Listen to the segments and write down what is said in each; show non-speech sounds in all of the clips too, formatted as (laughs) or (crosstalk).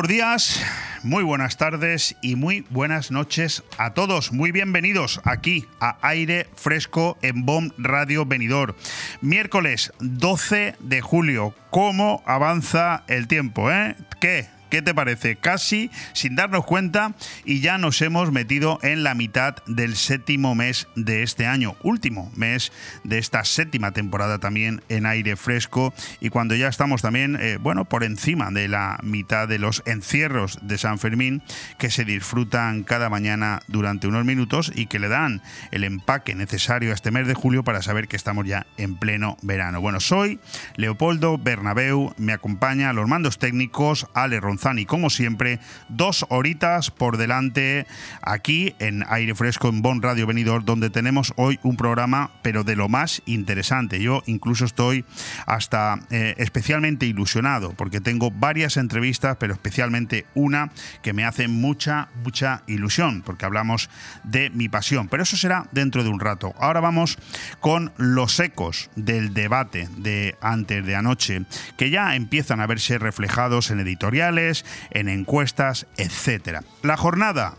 Buenos días, muy buenas tardes y muy buenas noches a todos. Muy bienvenidos aquí a Aire Fresco en BOM Radio Venidor. Miércoles 12 de julio. ¿Cómo avanza el tiempo? Eh? ¿Qué? ¿Qué te parece? Casi sin darnos cuenta y ya nos hemos metido en la mitad del séptimo mes de este año, último mes de esta séptima temporada también en aire fresco y cuando ya estamos también, eh, bueno, por encima de la mitad de los encierros de San Fermín que se disfrutan cada mañana durante unos minutos y que le dan el empaque necesario a este mes de julio para saber que estamos ya en pleno verano. Bueno, soy Leopoldo Bernabeu, me acompaña a los mandos técnicos Ale Ronzález y como siempre, dos horitas por delante aquí en Aire Fresco en Bon Radio Venidor, donde tenemos hoy un programa, pero de lo más interesante. Yo incluso estoy hasta eh, especialmente ilusionado, porque tengo varias entrevistas, pero especialmente una que me hace mucha, mucha ilusión, porque hablamos de mi pasión. Pero eso será dentro de un rato. Ahora vamos con los ecos del debate de antes de anoche, que ya empiezan a verse reflejados en editoriales, en encuestas, etc. La jornada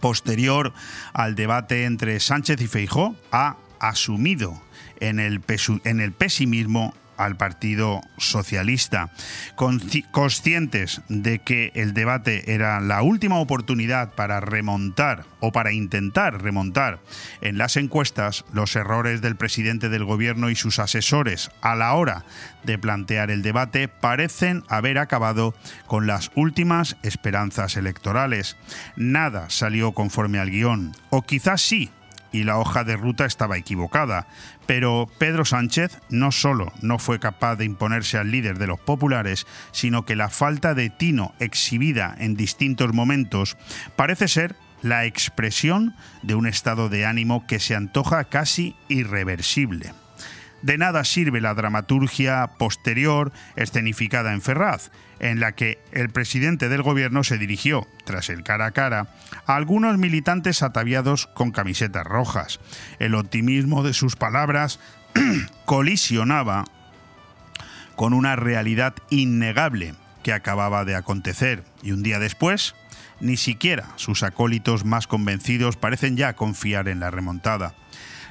posterior al debate entre Sánchez y Feijó ha asumido en el, en el pesimismo al Partido Socialista. Conscientes de que el debate era la última oportunidad para remontar o para intentar remontar en las encuestas los errores del presidente del gobierno y sus asesores a la hora de plantear el debate parecen haber acabado con las últimas esperanzas electorales. Nada salió conforme al guion, o quizás sí, y la hoja de ruta estaba equivocada. Pero Pedro Sánchez no solo no fue capaz de imponerse al líder de los populares, sino que la falta de tino exhibida en distintos momentos parece ser la expresión de un estado de ánimo que se antoja casi irreversible. De nada sirve la dramaturgia posterior escenificada en Ferraz, en la que el presidente del gobierno se dirigió, tras el cara a cara, a algunos militantes ataviados con camisetas rojas. El optimismo de sus palabras (clears throat) colisionaba con una realidad innegable que acababa de acontecer y un día después, ni siquiera sus acólitos más convencidos parecen ya confiar en la remontada.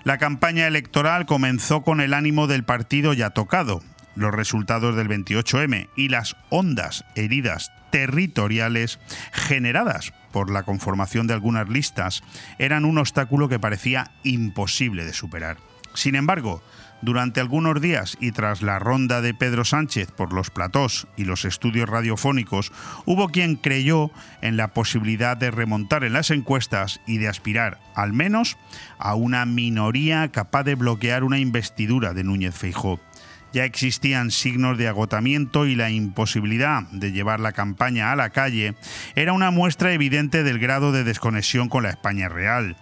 La campaña electoral comenzó con el ánimo del partido ya tocado, los resultados del 28M y las hondas heridas territoriales generadas por la conformación de algunas listas eran un obstáculo que parecía imposible de superar. Sin embargo, durante algunos días y tras la ronda de Pedro Sánchez por los platós y los estudios radiofónicos, hubo quien creyó en la posibilidad de remontar en las encuestas y de aspirar, al menos, a una minoría capaz de bloquear una investidura de Núñez Feijó ya existían signos de agotamiento y la imposibilidad de llevar la campaña a la calle era una muestra evidente del grado de desconexión con la España real.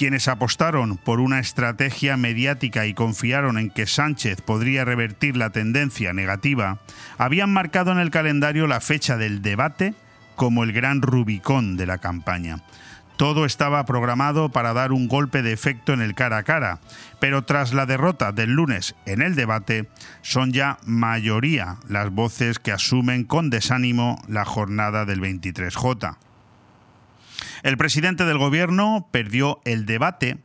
Quienes apostaron por una estrategia mediática y confiaron en que Sánchez podría revertir la tendencia negativa, habían marcado en el calendario la fecha del debate como el gran Rubicón de la campaña. Todo estaba programado para dar un golpe de efecto en el cara a cara, pero tras la derrota del lunes en el debate, son ya mayoría las voces que asumen con desánimo la jornada del 23J. El presidente del gobierno perdió el debate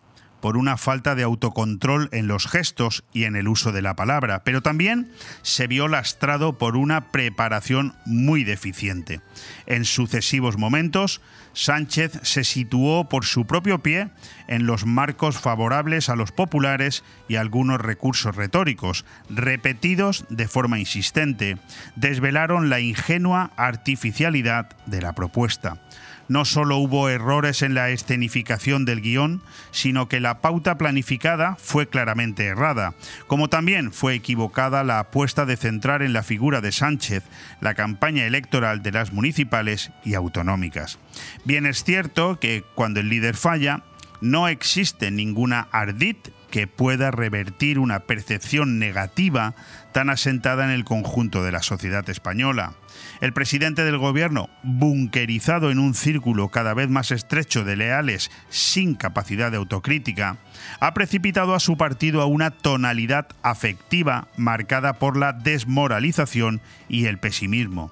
por una falta de autocontrol en los gestos y en el uso de la palabra, pero también se vio lastrado por una preparación muy deficiente. En sucesivos momentos, Sánchez se situó por su propio pie en los marcos favorables a los populares y algunos recursos retóricos, repetidos de forma insistente, desvelaron la ingenua artificialidad de la propuesta no solo hubo errores en la escenificación del guion, sino que la pauta planificada fue claramente errada, como también fue equivocada la apuesta de centrar en la figura de Sánchez la campaña electoral de las municipales y autonómicas. Bien es cierto que cuando el líder falla, no existe ninguna ardid que pueda revertir una percepción negativa tan asentada en el conjunto de la sociedad española. El presidente del gobierno, bunkerizado en un círculo cada vez más estrecho de leales sin capacidad de autocrítica, ha precipitado a su partido a una tonalidad afectiva marcada por la desmoralización y el pesimismo.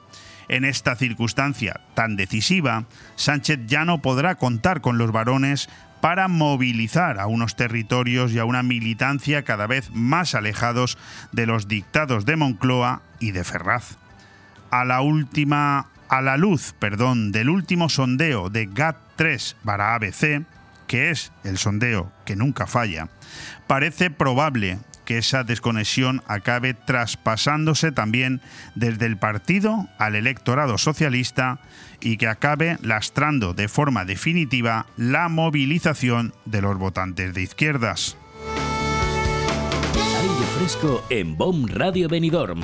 En esta circunstancia tan decisiva, Sánchez ya no podrá contar con los varones para movilizar a unos territorios y a una militancia cada vez más alejados de los dictados de Moncloa y de Ferraz. A la última a la luz, perdón, del último sondeo de GAT3 para ABC, que es el sondeo que nunca falla, parece probable que esa desconexión acabe traspasándose también desde el partido al electorado socialista y que acabe lastrando de forma definitiva la movilización de los votantes de izquierdas. Aire fresco en BOM Radio Benidorm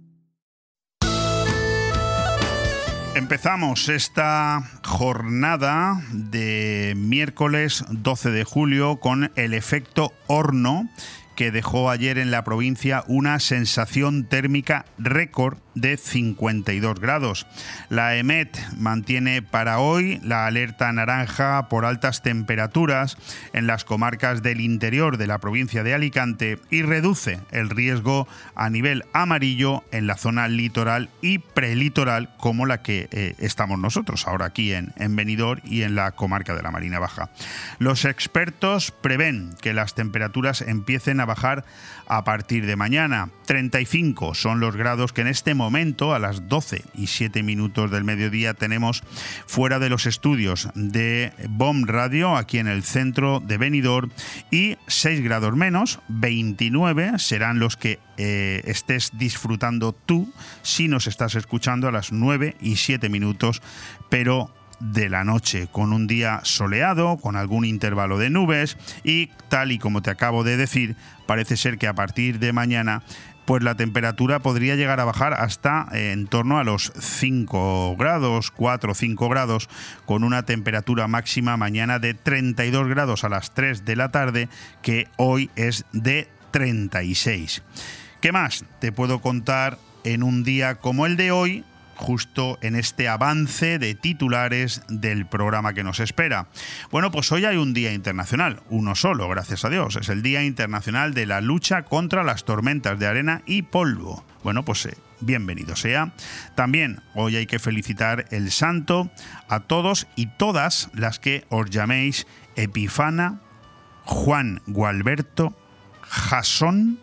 Empezamos esta jornada de miércoles 12 de julio con el efecto horno que dejó ayer en la provincia una sensación térmica récord de 52 grados. La EMET mantiene para hoy la alerta naranja por altas temperaturas en las comarcas del interior de la provincia de Alicante y reduce el riesgo a nivel amarillo en la zona litoral y prelitoral como la que eh, estamos nosotros ahora aquí en, en Benidorm y en la comarca de la Marina Baja. Los expertos prevén que las temperaturas empiecen a bajar a partir de mañana. 35 son los grados que en este momento, a las 12 y 7 minutos del mediodía, tenemos fuera de los estudios de BOM Radio, aquí en el centro de Benidorm, y 6 grados menos, 29 serán los que eh, estés disfrutando tú si nos estás escuchando a las 9 y 7 minutos, pero de la noche, con un día soleado, con algún intervalo de nubes y tal y como te acabo de decir, parece ser que a partir de mañana pues la temperatura podría llegar a bajar hasta eh, en torno a los 5 grados, 4 o 5 grados, con una temperatura máxima mañana de 32 grados a las 3 de la tarde, que hoy es de 36. ¿Qué más te puedo contar en un día como el de hoy? Justo en este avance de titulares del programa que nos espera. Bueno, pues hoy hay un día internacional, uno solo, gracias a Dios. Es el Día Internacional de la Lucha contra las Tormentas de Arena y Polvo. Bueno, pues eh, bienvenido sea. También hoy hay que felicitar el santo a todos y todas las que os llaméis Epifana, Juan Gualberto, Jasón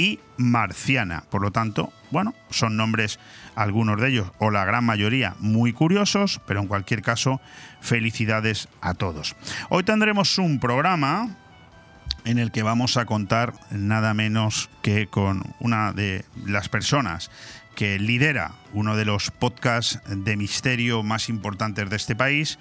y Marciana. Por lo tanto, bueno, son nombres, algunos de ellos, o la gran mayoría, muy curiosos, pero en cualquier caso, felicidades a todos. Hoy tendremos un programa en el que vamos a contar nada menos que con una de las personas que lidera uno de los podcasts de misterio más importantes de este país,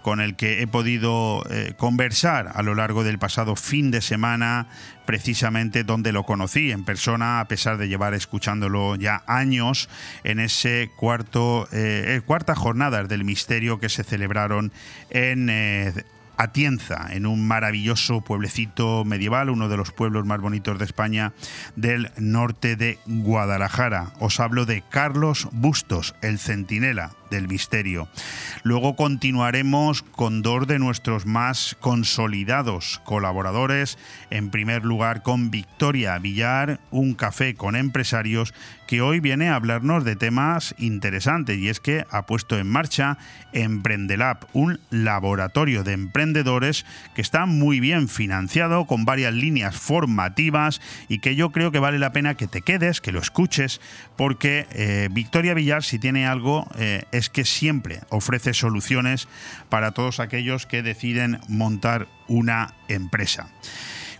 con el que he podido eh, conversar a lo largo del pasado fin de semana, precisamente donde lo conocí en persona, a pesar de llevar escuchándolo ya años en ese cuarto, eh, cuarta jornada del misterio que se celebraron en eh, Atienza, en un maravilloso pueblecito medieval, uno de los pueblos más bonitos de España, del norte de Guadalajara. Os hablo de Carlos Bustos, el centinela del misterio. Luego continuaremos con dos de nuestros más consolidados colaboradores. En primer lugar con Victoria Villar, un café con empresarios que hoy viene a hablarnos de temas interesantes y es que ha puesto en marcha Emprendelab, un laboratorio de emprendedores que está muy bien financiado con varias líneas formativas y que yo creo que vale la pena que te quedes, que lo escuches, porque eh, Victoria Villar si tiene algo eh, es que siempre ofrece soluciones para todos aquellos que deciden montar una empresa.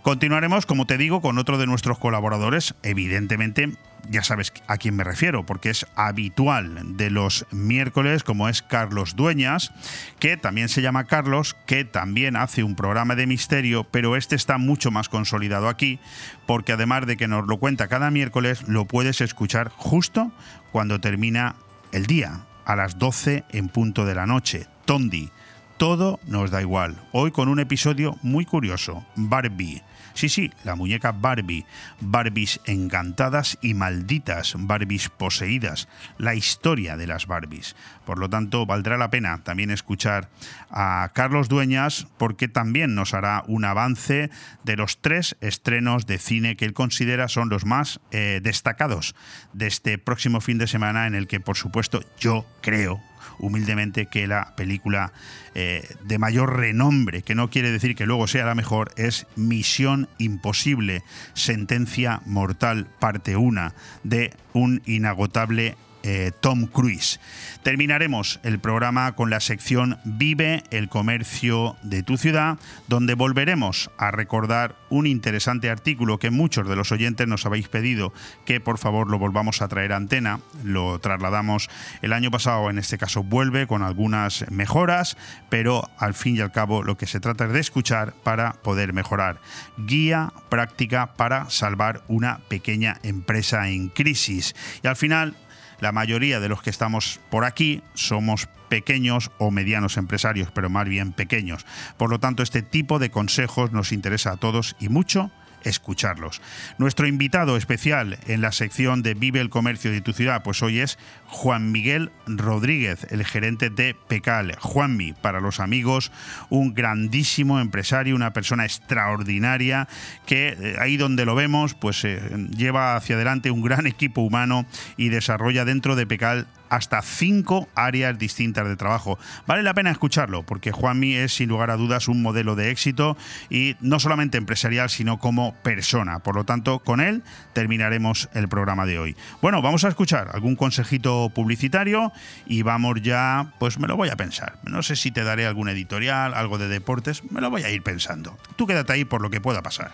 Continuaremos, como te digo, con otro de nuestros colaboradores, evidentemente ya sabes a quién me refiero, porque es habitual de los miércoles, como es Carlos Dueñas, que también se llama Carlos, que también hace un programa de misterio, pero este está mucho más consolidado aquí, porque además de que nos lo cuenta cada miércoles, lo puedes escuchar justo cuando termina el día a las 12 en punto de la noche. Tondi, todo nos da igual. Hoy con un episodio muy curioso, Barbie. Sí, sí, la muñeca Barbie, Barbies encantadas y malditas, Barbies poseídas, la historia de las Barbies. Por lo tanto, valdrá la pena también escuchar a Carlos Dueñas porque también nos hará un avance de los tres estrenos de cine que él considera son los más eh, destacados de este próximo fin de semana en el que, por supuesto, yo creo humildemente que la película eh, de mayor renombre, que no quiere decir que luego sea la mejor, es Misión Imposible, Sentencia Mortal, parte 1, de un inagotable eh, Tom Cruise. Terminaremos el programa con la sección Vive el comercio de tu ciudad, donde volveremos a recordar un interesante artículo que muchos de los oyentes nos habéis pedido que por favor lo volvamos a traer a antena. Lo trasladamos el año pasado, en este caso vuelve con algunas mejoras, pero al fin y al cabo lo que se trata es de escuchar para poder mejorar. Guía práctica para salvar una pequeña empresa en crisis. Y al final la mayoría de los que estamos por aquí somos pequeños o medianos empresarios, pero más bien pequeños. Por lo tanto, este tipo de consejos nos interesa a todos y mucho escucharlos. Nuestro invitado especial en la sección de Vive el Comercio de tu ciudad, pues hoy es Juan Miguel Rodríguez, el gerente de Pecal. Juanmi, para los amigos, un grandísimo empresario, una persona extraordinaria que eh, ahí donde lo vemos, pues eh, lleva hacia adelante un gran equipo humano y desarrolla dentro de Pecal hasta cinco áreas distintas de trabajo. Vale la pena escucharlo porque Juanmi es sin lugar a dudas un modelo de éxito y no solamente empresarial sino como persona. Por lo tanto, con él terminaremos el programa de hoy. Bueno, vamos a escuchar algún consejito publicitario y vamos ya, pues me lo voy a pensar. No sé si te daré algún editorial, algo de deportes, me lo voy a ir pensando. Tú quédate ahí por lo que pueda pasar.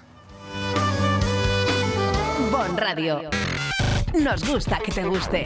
Bon Radio. Nos gusta que te guste.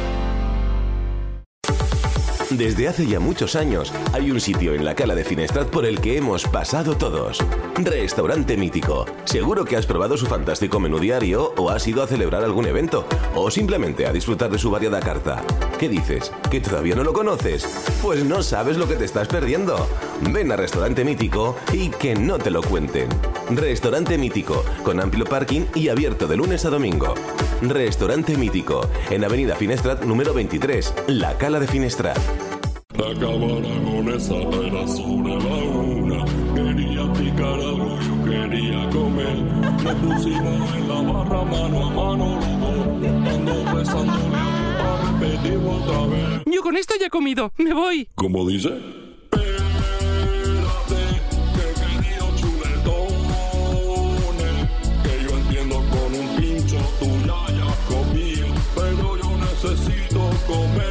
Desde hace ya muchos años hay un sitio en la cala de Finestrat por el que hemos pasado todos. Restaurante Mítico. Seguro que has probado su fantástico menú diario o has ido a celebrar algún evento o simplemente a disfrutar de su variada carta. ¿Qué dices? ¿Que todavía no lo conoces? Pues no sabes lo que te estás perdiendo. Ven a Restaurante Mítico y que no te lo cuenten. Restaurante Mítico, con amplio parking y abierto de lunes a domingo. Restaurante Mítico, en Avenida Finestrat número 23, La Cala de Finestrat. Acabara con esa pena sobre la una. Quería picar algo, yo quería comer. Nos pusimos en la barra mano a mano los dos. Estando besándole a repetirlo otra vez. Yo con esto ya he comido. Me voy. ¿Cómo dice? Espérate, que querido chuletones. Que yo entiendo con un pincho tú ya ya has comido. Pero yo necesito lo mío.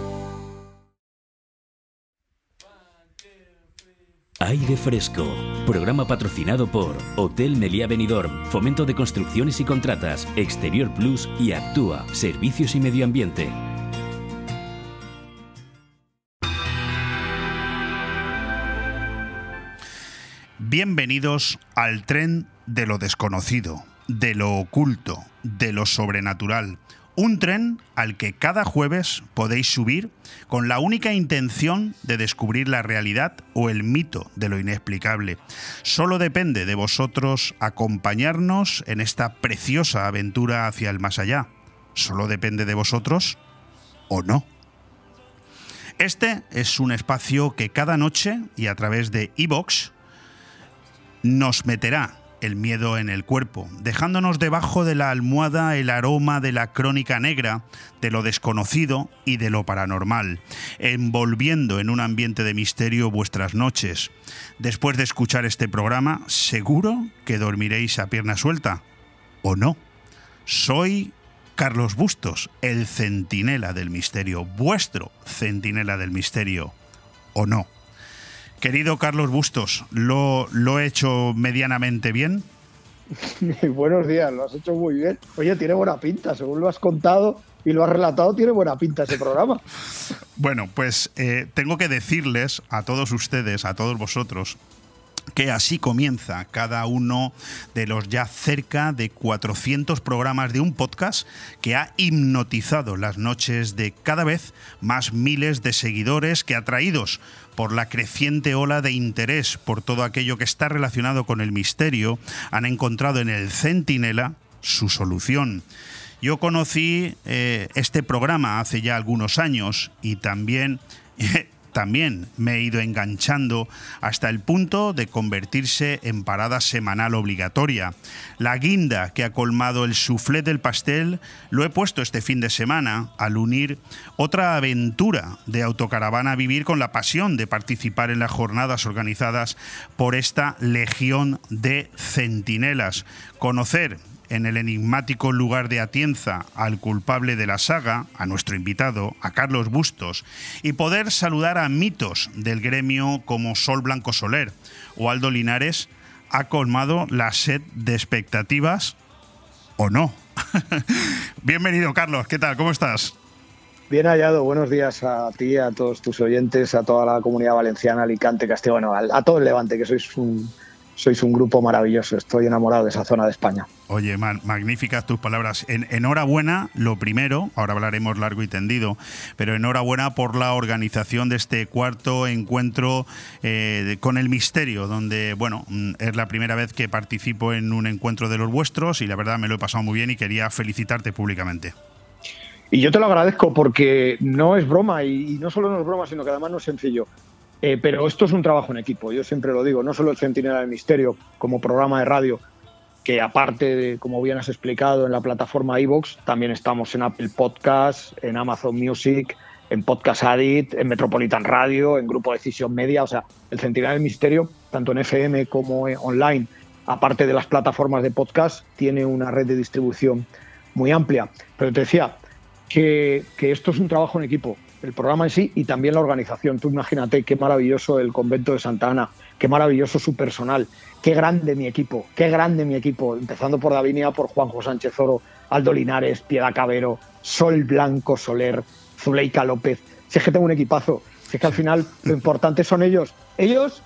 Aire Fresco, programa patrocinado por Hotel Meliá Benidorm, Fomento de Construcciones y Contratas, Exterior Plus y Actúa, Servicios y Medio Ambiente. Bienvenidos al tren de lo desconocido, de lo oculto, de lo sobrenatural. Un tren al que cada jueves podéis subir con la única intención de descubrir la realidad o el mito de lo inexplicable. Solo depende de vosotros acompañarnos en esta preciosa aventura hacia el más allá. Solo depende de vosotros o no. Este es un espacio que cada noche y a través de iVox nos meterá el miedo en el cuerpo, dejándonos debajo de la almohada el aroma de la crónica negra, de lo desconocido y de lo paranormal, envolviendo en un ambiente de misterio vuestras noches. Después de escuchar este programa, seguro que dormiréis a pierna suelta, ¿o no? Soy Carlos Bustos, el centinela del misterio, vuestro centinela del misterio, ¿o no? Querido Carlos Bustos, ¿lo, lo he hecho medianamente bien? (laughs) Buenos días, lo has hecho muy bien. Oye, tiene buena pinta, según lo has contado y lo has relatado, tiene buena pinta ese programa. (laughs) Bueno, pues eh, tengo que decirles a todos ustedes, a todos vosotros, que así comienza cada uno de los ya cerca de 400 programas de un podcast que ha hipnotizado las noches de cada vez más miles de seguidores que atraídos por la creciente ola de interés por todo aquello que está relacionado con el misterio, han encontrado en el Centinela su solución. Yo conocí eh, este programa hace ya algunos años y también (laughs) también me he ido enganchando hasta el punto de convertirse en parada semanal obligatoria. La guinda que ha colmado el soufflé del pastel lo he puesto este fin de semana al unir otra aventura de autocaravana a vivir con la pasión de participar en las jornadas organizadas por esta legión de centinelas. Conocer en el enigmático lugar de Atienza al culpable de la saga, a nuestro invitado, a Carlos Bustos, y poder saludar a mitos del gremio como Sol Blanco Soler o Aldo Linares, ha colmado la sed de expectativas o no. (laughs) Bienvenido, Carlos. ¿Qué tal? ¿Cómo estás? Bien hallado, buenos días a ti, a todos tus oyentes, a toda la comunidad valenciana, Alicante, Castilla, bueno, a, todo el Levante, que sois un, sois un grupo maravilloso. Estoy enamorado de esa zona de España. Oye, magníficas tus palabras. En, enhorabuena, lo primero, ahora hablaremos largo y tendido, pero enhorabuena por la organización de este cuarto encuentro eh, con el misterio, donde, bueno, mm, es la primera vez que participo en un encuentro de los vuestros y la verdad me lo he pasado muy bien y quería felicitarte públicamente. Y yo te lo agradezco porque no es broma y, y no solo no es broma, sino que además no es sencillo. Eh, pero esto es un trabajo en equipo, yo siempre lo digo, no solo el Centinela del Misterio como programa de radio que aparte de, como bien has explicado, en la plataforma iVoox, también estamos en Apple Podcasts, en Amazon Music, en Podcast Addict, en Metropolitan Radio, en Grupo Decisión Media. O sea, el Centinela del Misterio, tanto en FM como online, aparte de las plataformas de podcast, tiene una red de distribución muy amplia. Pero te decía que esto es un trabajo en equipo, el programa en sí y también la organización. Tú imagínate qué maravilloso el convento de Santa Ana, qué maravilloso su personal, qué grande mi equipo, qué grande mi equipo, empezando por Davinia, por Juanjo Sánchez Oro, Aldo Linares, Piedad Cabero, Sol Blanco Soler, Zuleika López. Si es que tengo un equipazo, si es que al final lo importante son ellos, ellos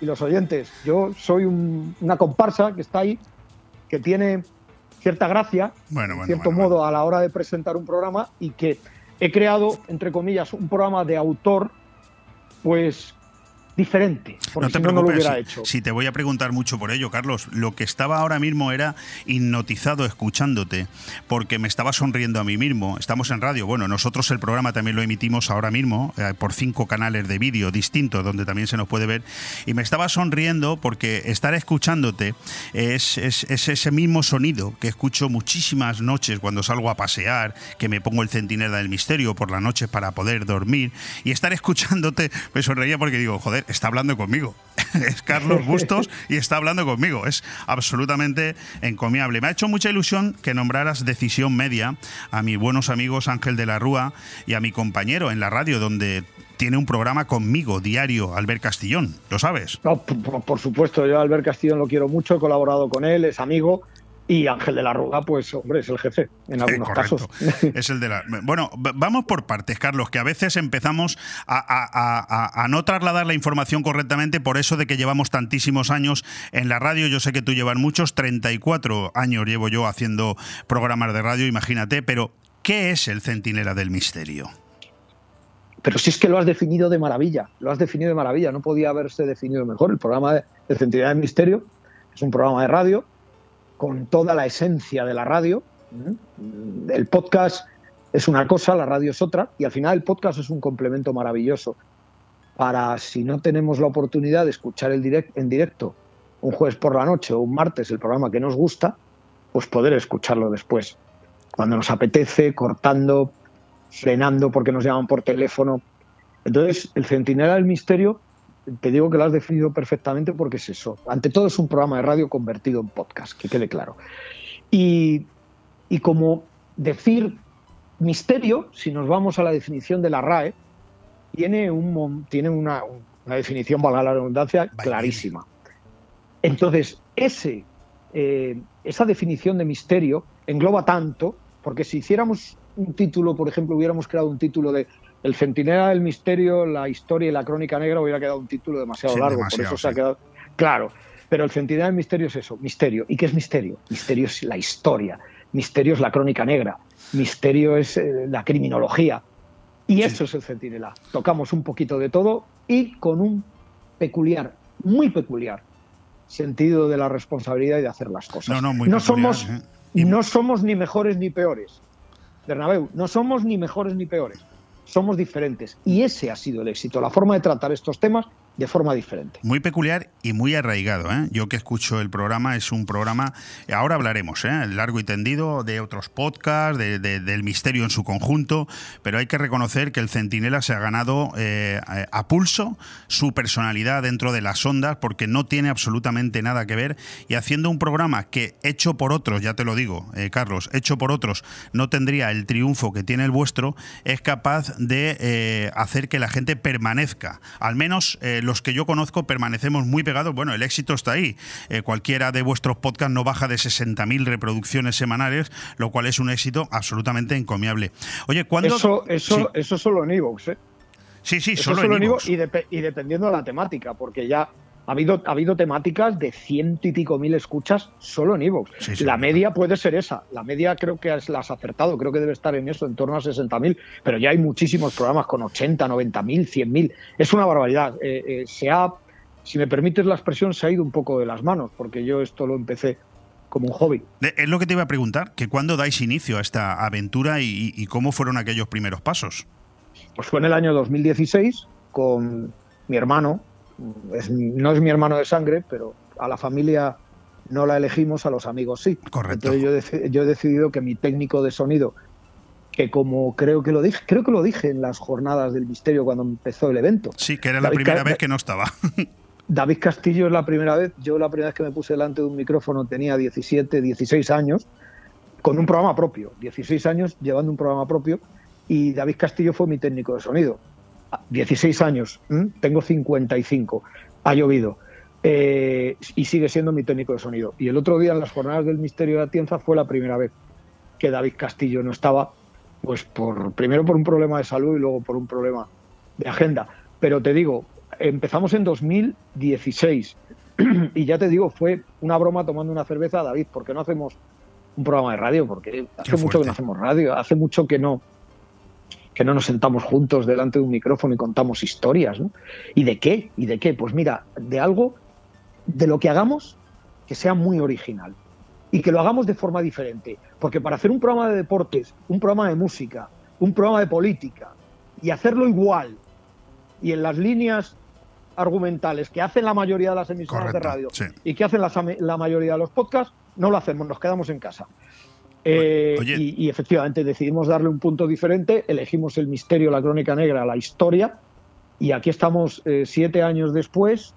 y los oyentes. Yo soy una comparsa que está ahí, que tiene cierta gracia, bueno, en cierto modo, a la hora de presentar un programa y que he creado, entre comillas, un programa de autor, pues diferente. Porque no te si preocupes, no, no lo hubiera hecho. Si te voy a preguntar mucho por ello, Carlos. Lo que estaba ahora mismo era hipnotizado escuchándote, porque me estaba sonriendo a mí mismo. Estamos en radio. Bueno, nosotros el programa también lo emitimos ahora mismo eh, por cinco canales de vídeo distintos, donde también se nos puede ver. Y me estaba sonriendo porque estar escuchándote es, es, es ese mismo sonido que escucho muchísimas noches cuando salgo a pasear, que me pongo el centinela del misterio por las noches para poder dormir. Y estar escuchándote me sonreía porque digo, joder, está hablando conmigo. (laughs) es Carlos Bustos y está hablando conmigo. Es absolutamente encomiable. Me ha hecho mucha ilusión que nombraras Decisión Media a mis buenos amigos Ángel de la Rúa y a mi compañero en la radio, donde tiene un programa conmigo diario, Albert Castillón. ¿Lo sabes? No, por, supuesto, yo a Albert Castillón lo quiero mucho, he colaborado con él, es amigo. Y Ángel de la Ruga, pues hombre, es el jefe en algunos Eh, correcto. casos. (laughs) Es el de la. Bueno, vamos por partes, Carlos, que a veces empezamos a, a- a- a- a no trasladar la información correctamente por eso de que llevamos tantísimos años en la radio. Yo sé que tú llevas muchos, 34 años llevo yo haciendo programas de radio, imagínate, pero ¿qué es el Centinela del Misterio? Pero si es que lo has definido de maravilla, lo has definido de maravilla, no podía haberse definido mejor. El programa de, de Centinela del Misterio es un programa de radio con toda la esencia de la radio. ¿Mm? El podcast es una cosa, la radio es otra, y al final el podcast es un complemento maravilloso para, si no tenemos la oportunidad de escuchar el direct, en directo un jueves por la noche o un martes el programa que nos gusta, pues poder escucharlo después, cuando nos apetece, cortando, frenando porque nos llaman por teléfono. Entonces, el Centinela del Misterio, te digo que lo has definido perfectamente porque es eso. Ante todo es un programa de radio convertido en podcast, que quede claro. Y, y como decir misterio, si nos vamos a la definición de la RAE, tiene, un, mon- tiene una, una definición, valga la redundancia, clarísima. Entonces, ese, eh, esa definición de misterio engloba tanto, porque si hiciéramos un título, por ejemplo, hubiéramos creado un título de El centinela del misterio, la historia y la crónica negra, hubiera quedado un título demasiado Sí, largo, demasiado, por eso se ha sí. quedado. Claro, pero el centinela del misterio es eso, misterio. ¿Y qué es misterio? Misterio es la historia, misterio es la crónica negra, misterio es eh, la criminología. Y eso es el centinela. Tocamos un poquito de todo y con un peculiar, muy peculiar sentido de la responsabilidad y de hacer las cosas. No, no, muy no peculiar, somos, ¿eh? Y- no somos ni mejores ni peores. Bernabéu, no somos ni mejores ni peores. Somos diferentes. Y ese ha sido el éxito, la forma de tratar estos temas de forma diferente. Muy peculiar y muy arraigado. ¿eh? Yo que escucho el programa, es un programa, ahora hablaremos, ¿eh? largo y tendido, de otros podcasts, de- de- del misterio en su conjunto, pero hay que reconocer que el Centinela se ha ganado eh, a pulso su personalidad dentro de las ondas, porque no tiene absolutamente nada que ver, y haciendo un programa que, hecho por otros, ya te lo digo, eh, Carlos, hecho por otros, no tendría el triunfo que tiene el vuestro, es capaz de hacer que la gente permanezca, al menos los que yo conozco permanecemos muy pegados. Bueno, el éxito está ahí. Eh, cualquiera de vuestros podcasts no baja de 60.000 reproducciones semanales, lo cual es un éxito absolutamente encomiable. Oye, ¿cuándo...? Eso, eso, Sí. eso solo en iVoox, ¿eh? Sí, sí, Eso solo, en en y dependiendo de la temática, porque ya ha habido, ha habido temáticas de ciento y pico mil escuchas solo en. Sí, sí, la media puede ser esa. La media creo que has- la has acertado, creo que debe estar en eso, en torno a 60.000, pero ya hay muchísimos programas con 80, 90.000, 100.000. Es una barbaridad. Eh, eh, se ha, si me permites la expresión, se ha ido un poco de las manos, porque yo esto lo empecé como un hobby. Eh, Es lo que te iba a preguntar, que cuándo dais inicio a esta aventura y, y cómo fueron aquellos primeros pasos. Pues fue en el año 2016 con mi hermano, es- no es mi hermano de sangre, pero a la familia no la elegimos, a los amigos sí. Correcto. Entonces yo, yo he decidido que mi técnico de sonido, que como creo que lo dije, creo que lo dije en las jornadas del misterio cuando empezó el evento. Sí, que era la primera vez que no estaba. (laughs) David Castillo es la primera vez, yo la primera vez que me puse delante de un micrófono tenía 17, 16 años, con un programa propio, 16 años llevando un programa propio, y David Castillo fue mi técnico de sonido. 16 años, tengo 55, ha llovido. Eh, y sigue siendo mi técnico de sonido. Y el otro día en las jornadas del Misterio de la Tienza fue la primera vez que David Castillo no estaba, pues por primero por un problema de salud y luego por un problema de agenda. Pero te digo, empezamos en 2016 (clears throat) y ya te digo, fue una broma tomando una cerveza, David, porque no hacemos un programa de radio? Porque hace mucho que no hacemos radio, hace mucho que no que no nos sentamos juntos delante de un micrófono y contamos historias, ¿no? ¿Y de qué? ¿Y de qué? Pues mira, de algo, de lo que hagamos, que sea muy original y que lo hagamos de forma diferente. Porque para hacer un programa de deportes, un programa de música, un programa de política y hacerlo igual y en las líneas argumentales que hacen la mayoría de las emisoras de radio y que hacen la, mayoría de los podcasts, no lo hacemos, nos quedamos en casa. Eh, y, efectivamente decidimos darle un punto diferente, elegimos el misterio, la crónica negra, la historia, y aquí estamos eh, siete años después,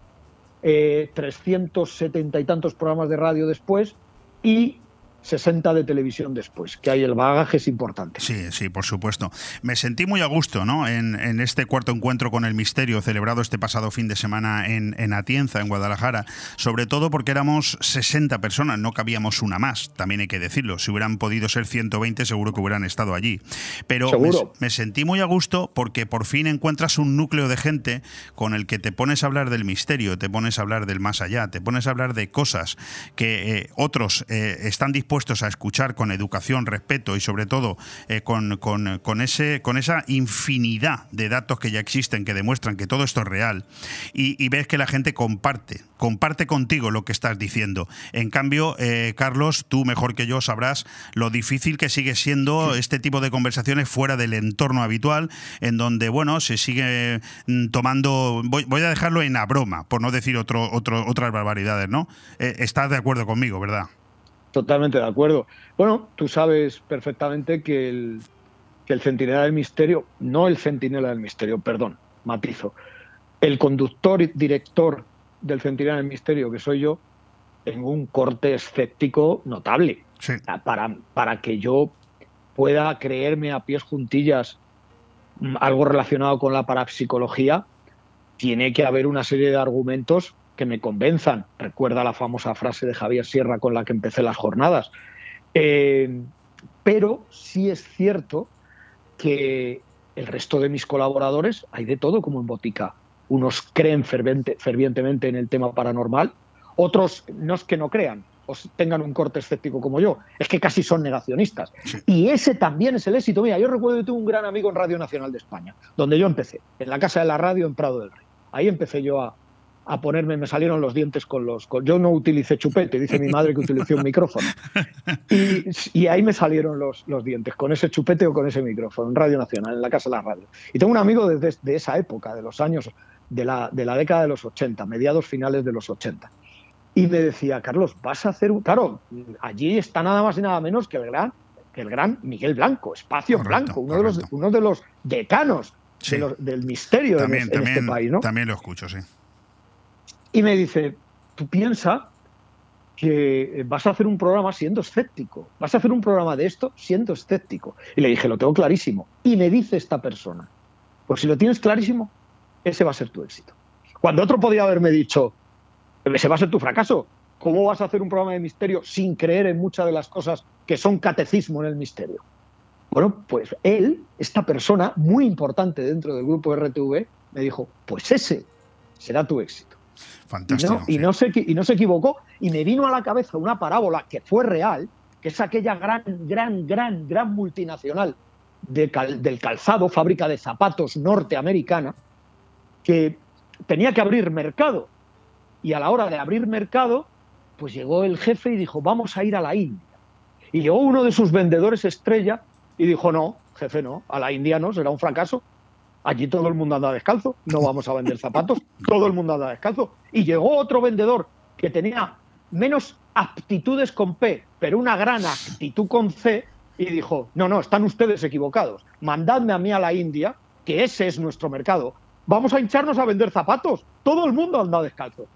eh, 370 y tantos programas de radio después, y 60 de televisión después, que hay el bagaje es importante. Sí, sí, por supuesto. Me sentí muy a gusto ¿no? en, este cuarto encuentro con el misterio celebrado este pasado fin de semana en, en, Atienza, en Guadalajara, sobre todo porque éramos 60 personas, no cabíamos una más, también hay que decirlo. Si hubieran podido ser 120 seguro que hubieran estado allí. Pero me, sentí muy a gusto porque por fin encuentras un núcleo de gente con el que te pones a hablar del misterio, te pones a hablar del más allá, te pones a hablar de cosas que eh, otros eh, están dispuestos puestos a escuchar con educación, respeto y sobre todo eh, con, con, ese, con esa infinidad de datos que ya existen que demuestran que todo esto es real y, ves que la gente comparte, comparte contigo lo que estás diciendo. En cambio, eh, Carlos, tú mejor que yo sabrás lo difícil que sigue siendo este tipo de conversaciones fuera del entorno habitual, en donde, bueno, se sigue mm, tomando, voy, voy a dejarlo en la broma, por no decir otro, otro, otras barbaridades, ¿no? Eh, estás de acuerdo conmigo, ¿verdad? Totalmente de acuerdo. Bueno, tú sabes perfectamente que el, que el centinela del misterio, no el centinela del misterio, perdón, matizo, el conductor y director del centinela del misterio, que soy yo, tengo un corte escéptico notable. Para, para que yo pueda creerme a pies juntillas algo relacionado con la parapsicología, tiene que haber una serie de argumentos que me convenzan. Recuerda la famosa frase de Javier Sierra con la que empecé las jornadas. Eh, pero sí es cierto que el resto de mis colaboradores hay de todo como en botica. Unos creen fervientemente en el tema paranormal, otros no es que no crean o tengan un corte escéptico como yo, es que casi son negacionistas. Y ese también es el éxito. Mira, yo recuerdo que tuve un gran amigo en Radio Nacional de España, donde yo empecé, en la Casa de la Radio en Prado del Rey. Ahí empecé yo a, a ponerme, me salieron los dientes con los... yo no utilicé chupete, dice mi madre que utilicé un micrófono. (laughs) Y, ahí me salieron los, los, dientes, con ese chupete o con ese micrófono, en Radio Nacional, en la Casa de la Radio. Y tengo un amigo desde de esa época, de los años, de la, de la década de los 80, mediados finales de los 80. Y me decía, Carlos, vas a hacer un... Claro, allí está nada más y nada menos que el gran, que el gran Miguel Blanco, Espacio Blanco, uno de, los, uno de los decanos del misterio en, este país. ¿no? También lo escucho, sí. Y me dice, tú piensa que vas a hacer un programa siendo escéptico, vas a hacer un programa de esto siendo escéptico. Y le dije, lo tengo clarísimo. Y me dice esta persona, pues si lo tienes clarísimo, ese va a ser tu éxito. Cuando otro podría haberme dicho, ese va a ser tu fracaso. ¿Cómo vas a hacer un programa de misterio sin creer en muchas de las cosas que son catecismo en el misterio? Bueno, pues él, esta persona muy importante dentro del grupo RTV, me dijo, pues ese será tu éxito. Fantástico. Y no, se, y no se equivocó. Y me vino a la cabeza una parábola que fue real, que es aquella gran, gran, gran, gran multinacional del calzado, fábrica de zapatos norteamericana, que tenía que abrir mercado. Y a la hora de abrir mercado, pues llegó el jefe y dijo, vamos a ir a la India. Y llegó uno de sus vendedores estrella y dijo, no, jefe, no, a la India no, será un fracaso. Allí todo el mundo anda descalzo, no vamos a vender zapatos, todo el mundo anda descalzo. Y llegó otro vendedor que tenía menos aptitudes con P, pero una gran actitud con C, y dijo, no, no, están ustedes equivocados, mandadme a mí a la India, que ese es nuestro mercado, vamos a hincharnos a vender zapatos, todo el mundo anda descalzo.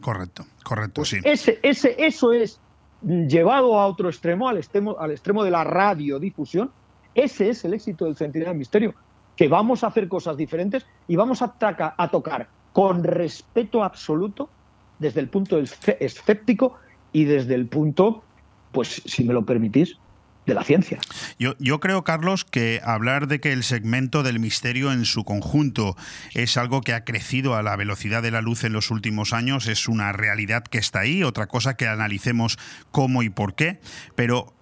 Correcto, correcto, Pues sí. Ese, ese, eso es llevado a otro extremo, al extremo, al extremo de la radiodifusión, ese es el éxito del Centinela del Misterio, que vamos a hacer cosas diferentes y vamos a, a tocar con respeto absoluto desde el punto escéptico y desde el punto, pues si me lo permitís, de la ciencia. Yo, yo creo, Carlos, que hablar de que el segmento del misterio en su conjunto es algo que ha crecido a la velocidad de la luz en los últimos años es una realidad que está ahí. Otra cosa que analicemos cómo y por qué. Pero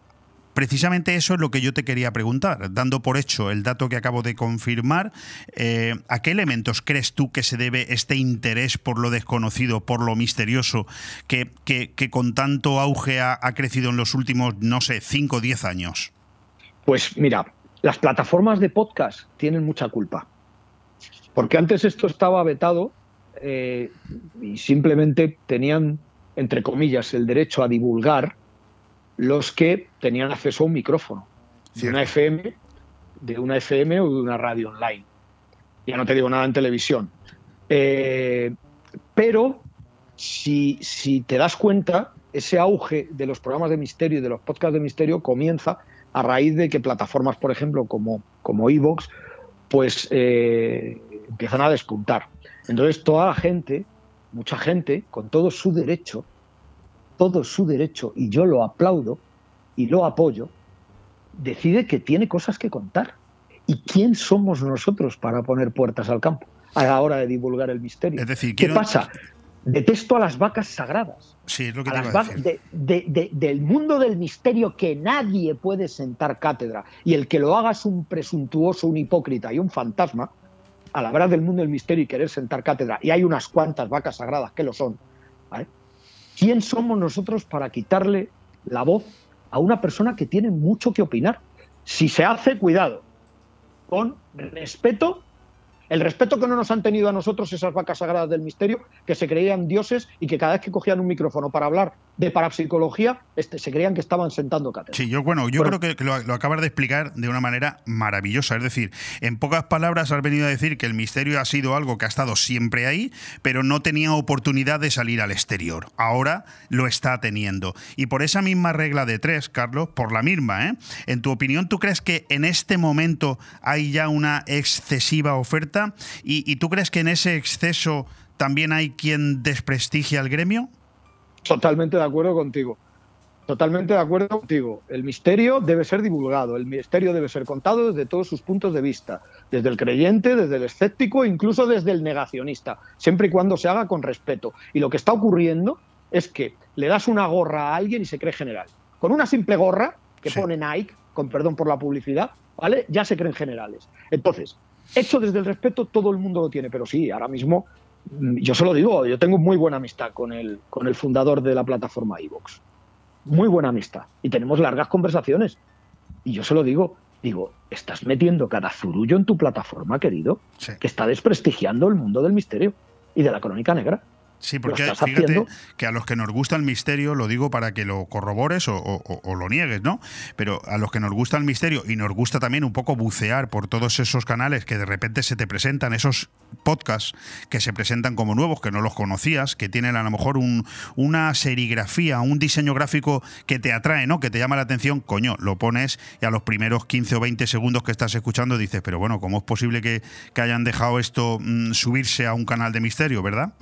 precisamente eso es lo que yo te quería preguntar. Dando por hecho el dato que acabo de confirmar, eh, ¿a qué elementos crees tú que se debe este interés por lo desconocido, por lo misterioso, que, que- que con tanto auge ha, crecido en los últimos, no sé, 5 o 10 años? Pues mira, las plataformas de podcast tienen mucha culpa. Porque antes esto estaba vetado eh, y simplemente tenían, entre comillas, el derecho a divulgar los que tenían acceso a un micrófono de una FM, de una FM o de una radio online. Ya no te digo nada en televisión. Eh, pero si, si te das cuenta, ese auge de los programas de misterio y de los podcasts de misterio comienza a raíz de que plataformas, por ejemplo, como, como Evox, pues eh, empiezan a despuntar. Entonces, toda la gente, mucha gente, con todo su derecho, todo su derecho, y yo lo aplaudo y lo apoyo, decide que tiene cosas que contar. ¿Y quién somos nosotros para poner puertas al campo a la hora de divulgar el misterio? Es decir, ¿qué pasa? Detesto a las vacas sagradas Sí, es lo que a te las iba a va- decir. de- de- de- del mundo del misterio que nadie puede sentar cátedra y el que lo haga es un presuntuoso, un hipócrita y un fantasma, al hablar del mundo del misterio y querer sentar cátedra, y hay unas cuantas vacas sagradas que lo son, ¿vale? ¿Quién somos nosotros para quitarle la voz a una persona que tiene mucho que opinar? Si se hace, cuidado, con respeto el respeto que no nos han tenido a nosotros esas vacas sagradas del misterio, que se creían dioses y que cada vez que cogían un micrófono para hablar de parapsicología, este, se creían que estaban sentando cátedra. Sí, yo, bueno, yo creo que, que lo, lo acabas de explicar de una manera maravillosa. Es decir, en pocas palabras has venido a decir que el misterio ha sido algo que ha estado siempre ahí, pero no tenía oportunidad de salir al exterior. Ahora lo está teniendo. Y por esa misma regla de tres, Carlos, por la misma, ¿eh? En tu opinión, ¿tú crees que en este momento hay ya una excesiva oferta? ¿Y, y tú crees que en ese exceso también hay quien desprestigia al gremio? Totalmente de acuerdo contigo. Totalmente de acuerdo contigo. El misterio debe ser divulgado, el misterio debe ser contado desde todos sus puntos de vista, desde el creyente, desde el escéptico, incluso desde el negacionista, siempre y cuando se haga con respeto. Y lo que está ocurriendo es que le das una gorra a alguien y se cree general. Con una simple gorra que Sí. pone Nike, con perdón por la publicidad, ¿vale? Ya se creen generales. Entonces, hecho desde el respeto, todo el mundo lo tiene, pero sí, ahora mismo yo se lo digo, yo tengo muy buena amistad con el, con el fundador de la plataforma iVox. Muy buena amistad. Y tenemos largas conversaciones. Y yo se lo digo, digo, estás metiendo cada zurullo en tu plataforma, querido, Sí. que está desprestigiando el mundo del misterio y de la crónica negra. Sí, porque fíjate haciendo. que a los que nos gusta el misterio, lo digo para que lo corrobores o, o- o lo niegues, ¿no? Pero a los que nos gusta el misterio y nos gusta también un poco bucear por todos esos canales que de repente se te presentan, esos podcasts que se presentan como nuevos, que no los conocías, que tienen a lo mejor un- una serigrafía, un diseño gráfico que te atrae, ¿no? Que te llama la atención, coño, lo pones y a los primeros 15 o 20 segundos que estás escuchando dices, pero bueno, ¿cómo es posible que, que hayan dejado esto mm, subirse a un canal de misterio, verdad?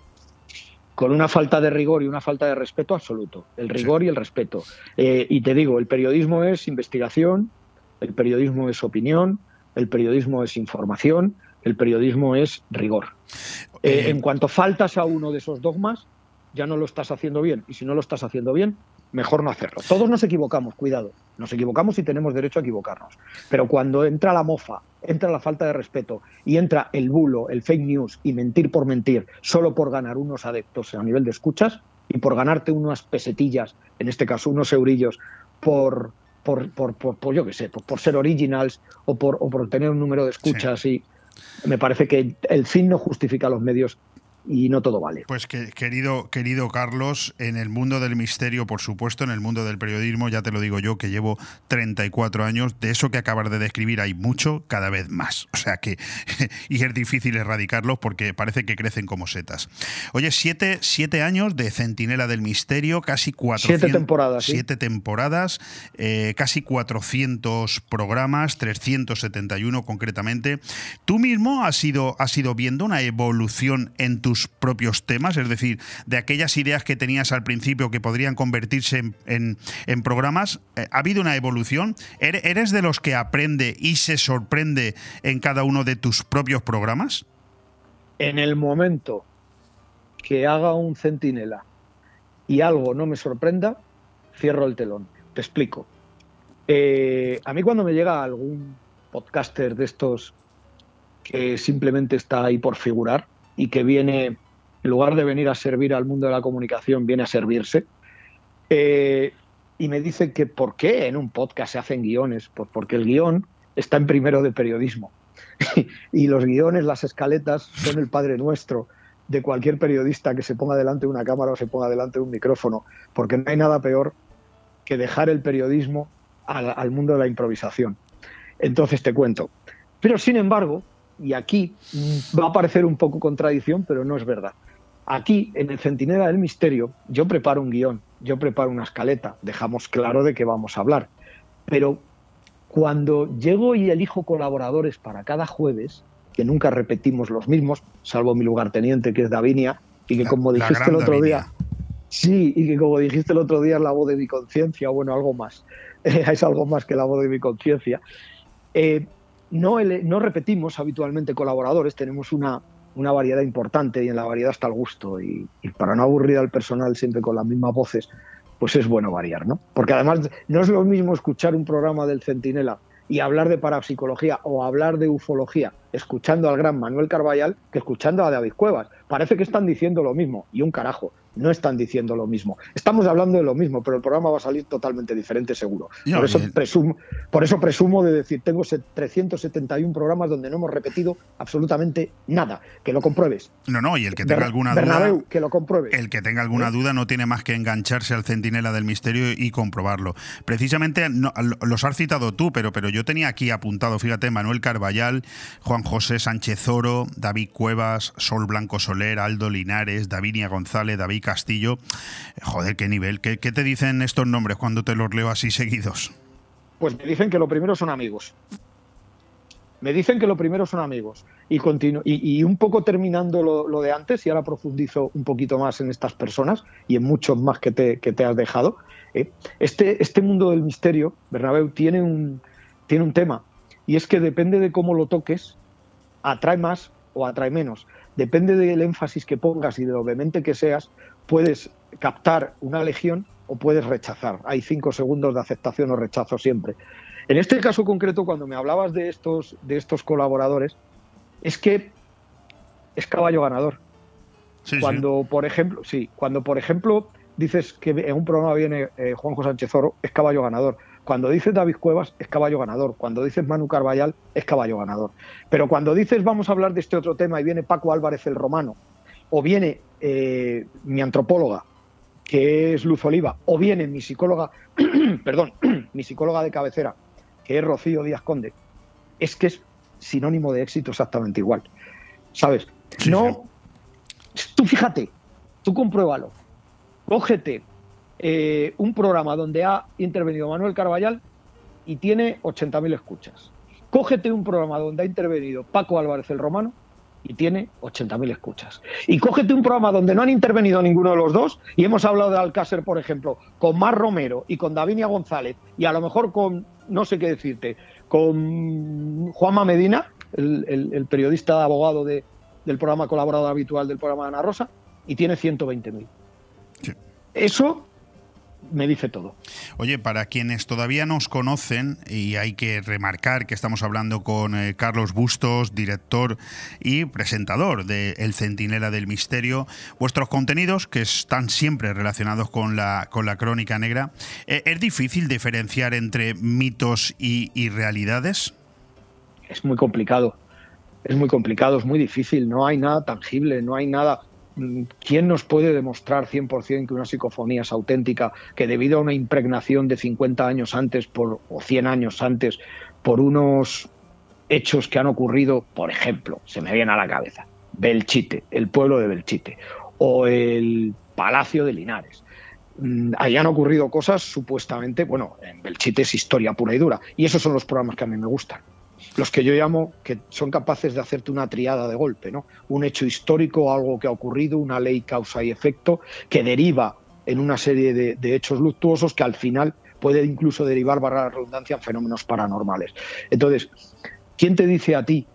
Con una falta de rigor y una falta de respeto absoluto. El rigor y el respeto. Eh, y te digo, el periodismo es investigación, el periodismo es opinión, el periodismo es información, el periodismo es rigor. Eh, Eh, en cuanto faltas a uno de esos dogmas, ya no lo estás haciendo bien. Y si no lo estás haciendo bien, mejor no hacerlo. Todos nos equivocamos, cuidado. Nos equivocamos y tenemos derecho a equivocarnos. Pero cuando entra la mofa, entra la falta de respeto y entra el bulo, el fake news y mentir por mentir, solo por ganar unos adeptos a nivel de escuchas y por ganarte unas pesetillas, en este caso unos eurillos, por, por, por, por, por, yo qué sé, por, ser originals o por, o por tener un número de escuchas y me parece que el fin no justifica los medios y no todo vale. Pues que, querido, querido Carlos, en el mundo del misterio, por supuesto, en el mundo del periodismo, ya te lo digo yo, que llevo 34 años, de eso que acabas de describir hay mucho, cada vez más. O sea que, (laughs) y es difícil erradicarlos porque parece que crecen como setas. Oye, siete, siete años de Centinela del Misterio, casi 400... Siete temporadas. Siete temporadas, eh, casi 400 programas, 371 concretamente. Tú mismo has ido, has ido viendo una evolución en propios temas, es decir, de aquellas ideas que tenías al principio que podrían convertirse en, en, programas, eh, ¿ha habido una evolución? ¿Eres de los que aprende y se sorprende en cada uno de tus propios programas? En el momento que haga un centinela y algo no me sorprenda, cierro el telón. Te explico. Eh, a mí cuando me llega algún podcaster de estos que simplemente está ahí por figurar y que viene, en lugar de venir a servir al mundo de la comunicación, viene a servirse, eh, y me dice que por qué en un podcast se hacen guiones, pues porque el guion está en primero de periodismo. (laughs) y los guiones, las escaletas, son el padre nuestro de cualquier periodista que se ponga delante de una cámara o se ponga delante de un micrófono, porque no hay nada peor que dejar el periodismo al, mundo de la improvisación. Entonces te cuento. Pero sin embargo, y aquí va a parecer un poco contradicción, pero no es verdad. Aquí, en el Centinela del Misterio, yo preparo un guion, yo preparo una escaleta, dejamos claro de qué vamos a hablar. Pero cuando llego y elijo colaboradores para cada jueves, que nunca repetimos los mismos, salvo mi lugarteniente, que es Davinia, y que como dijiste el otro día, sí, y que como dijiste el otro día es la voz de mi conciencia, bueno, algo más, (laughs) es algo más que la voz de mi conciencia. Eh, no, no, repetimos habitualmente colaboradores, tenemos una, variedad importante y en la variedad está el gusto. Y, y, para no aburrir al personal siempre con las mismas voces, pues es bueno variar, ¿no? Porque además no es lo mismo escuchar un programa del Centinela y hablar de parapsicología o hablar de ufología escuchando al gran Manuel Carballal que escuchando a David Cuevas. Parece que están diciendo lo mismo y un carajo no están diciendo lo mismo. Estamos hablando de lo mismo, pero el programa va a salir totalmente diferente seguro. por, eso presumo, por eso presumo de decir, tengo 371 programas donde no hemos repetido absolutamente nada. Que lo compruebes. No, no, y el que tenga alguna duda... que lo compruebe. El que tenga alguna ¿Eh? duda no tiene más que engancharse al centinela del misterio y comprobarlo. Precisamente los has citado tú, pero, pero yo tenía aquí apuntado, fíjate, Manuel Carballal, Juan José Sánchez Oro, David Cuevas, Sol Blanco Soler, Aldo Linares, Davinia González, David Castillo. Joder, qué nivel. ¿Qué, te dicen estos nombres cuando te los leo así seguidos? Pues me dicen que lo primero son amigos. Me dicen que lo primero son amigos. Y, y, un poco terminando lo, de antes, y ahora profundizo un poquito más en estas personas y en muchos más que te, que te has dejado. ¿eh? Este, este mundo del misterio, Bernabeu, tiene un, tiene un tema. Y es que depende de cómo lo toques, atrae más o atrae menos depende del énfasis que pongas y de lo vehemente que seas, puedes captar una legión o puedes rechazar. Hay cinco segundos de aceptación o rechazo siempre. En este caso concreto, cuando me hablabas de estos, de estos colaboradores, es que es caballo ganador. cuando, por ejemplo, sí, cuando por ejemplo dices que en un programa viene eh, Juanjo Sánchez Oro, es caballo ganador. Cuando dices David Cuevas, es caballo ganador. Cuando dices Manu Carballal, es caballo ganador. Pero cuando dices vamos a hablar de este otro tema y viene Paco Álvarez el Romano, o viene eh, mi antropóloga, que es Luz Oliva, o viene mi psicóloga, (clears throat) perdón, (clears throat) mi psicóloga de cabecera, que es Rocío Díaz Conde, es que es sinónimo de éxito exactamente igual. ¿Sabes? no. Tú fíjate, tú compruébalo. Cógete eh, un programa donde ha intervenido Manuel Carballal y tiene 80.000 escuchas. Cógete un programa donde ha intervenido Paco Álvarez el Romano y tiene 80.000 escuchas. Y cógete un programa donde no han intervenido ninguno de los dos y hemos hablado de Alcácer, por ejemplo, con Mar Romero y con Davinia González y a lo mejor con, no sé qué decirte, con Juanma Medina, el, periodista abogado de, del programa colaborador habitual del programa de Ana Rosa, y tiene 120.000. Eso me dice todo. Oye, para quienes todavía nos conocen, y hay que remarcar que estamos hablando con eh, Carlos Bustos, director y presentador de El Centinela del Misterio, vuestros contenidos, que están siempre relacionados con la, con la crónica negra, eh, ¿es difícil diferenciar entre mitos y, y realidades? Es muy complicado. Es muy complicado, es muy difícil, no hay nada tangible, no hay nada. ¿Quién nos puede demostrar 100% que una psicofonía es auténtica, que debido a una impregnación de 50 años antes por, o 100 años antes por unos hechos que han ocurrido, por ejemplo, se me viene a la cabeza, Belchite, el pueblo de Belchite, o el Palacio de Linares. Mm, hayan ocurrido cosas supuestamente, bueno, en Belchite es historia pura y dura, y esos son los programas que a mí me gustan. Los que yo llamo que son capaces de hacerte una triada de golpe, ¿no? Un hecho histórico, algo que ha ocurrido, una ley causa y efecto, que deriva en una serie de, hechos luctuosos que al final puede incluso derivar, barra la redundancia, en fenómenos paranormales. Entonces, ¿quién te dice a ti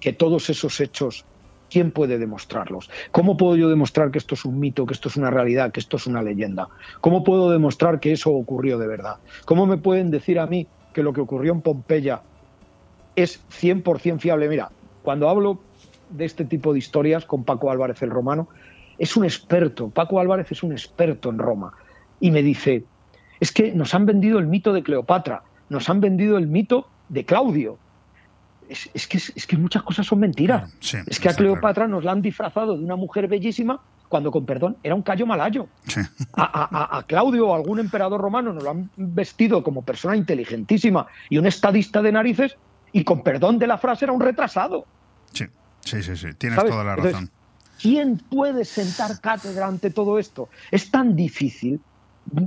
que todos esos hechos ¿Quién puede demostrarlos? ¿Cómo puedo yo demostrar que esto es un mito, que esto es una realidad, que esto es una leyenda? ¿Cómo puedo demostrar que eso ocurrió de verdad? ¿Cómo me pueden decir a mí que lo que ocurrió en Pompeya es 100% fiable? Mira, cuando hablo de este tipo de historias con Paco Álvarez el Romano, es un experto, Paco Álvarez es un experto en Roma, y me dice, es que nos han vendido el mito de Cleopatra, nos han vendido el mito de Claudio, es, que, es, que, muchas cosas son mentiras. es que a Cleopatra nos la han disfrazado de una mujer bellísima cuando, con perdón, era un callo malayo. A, Claudio o algún emperador romano nos lo han vestido como persona inteligentísima y un estadista de narices y, con perdón de la frase, era un retrasado. Sí, sí, sí, sí. tienes toda la razón. ¿Quién puede sentar cátedra ante todo esto? Es tan difícil.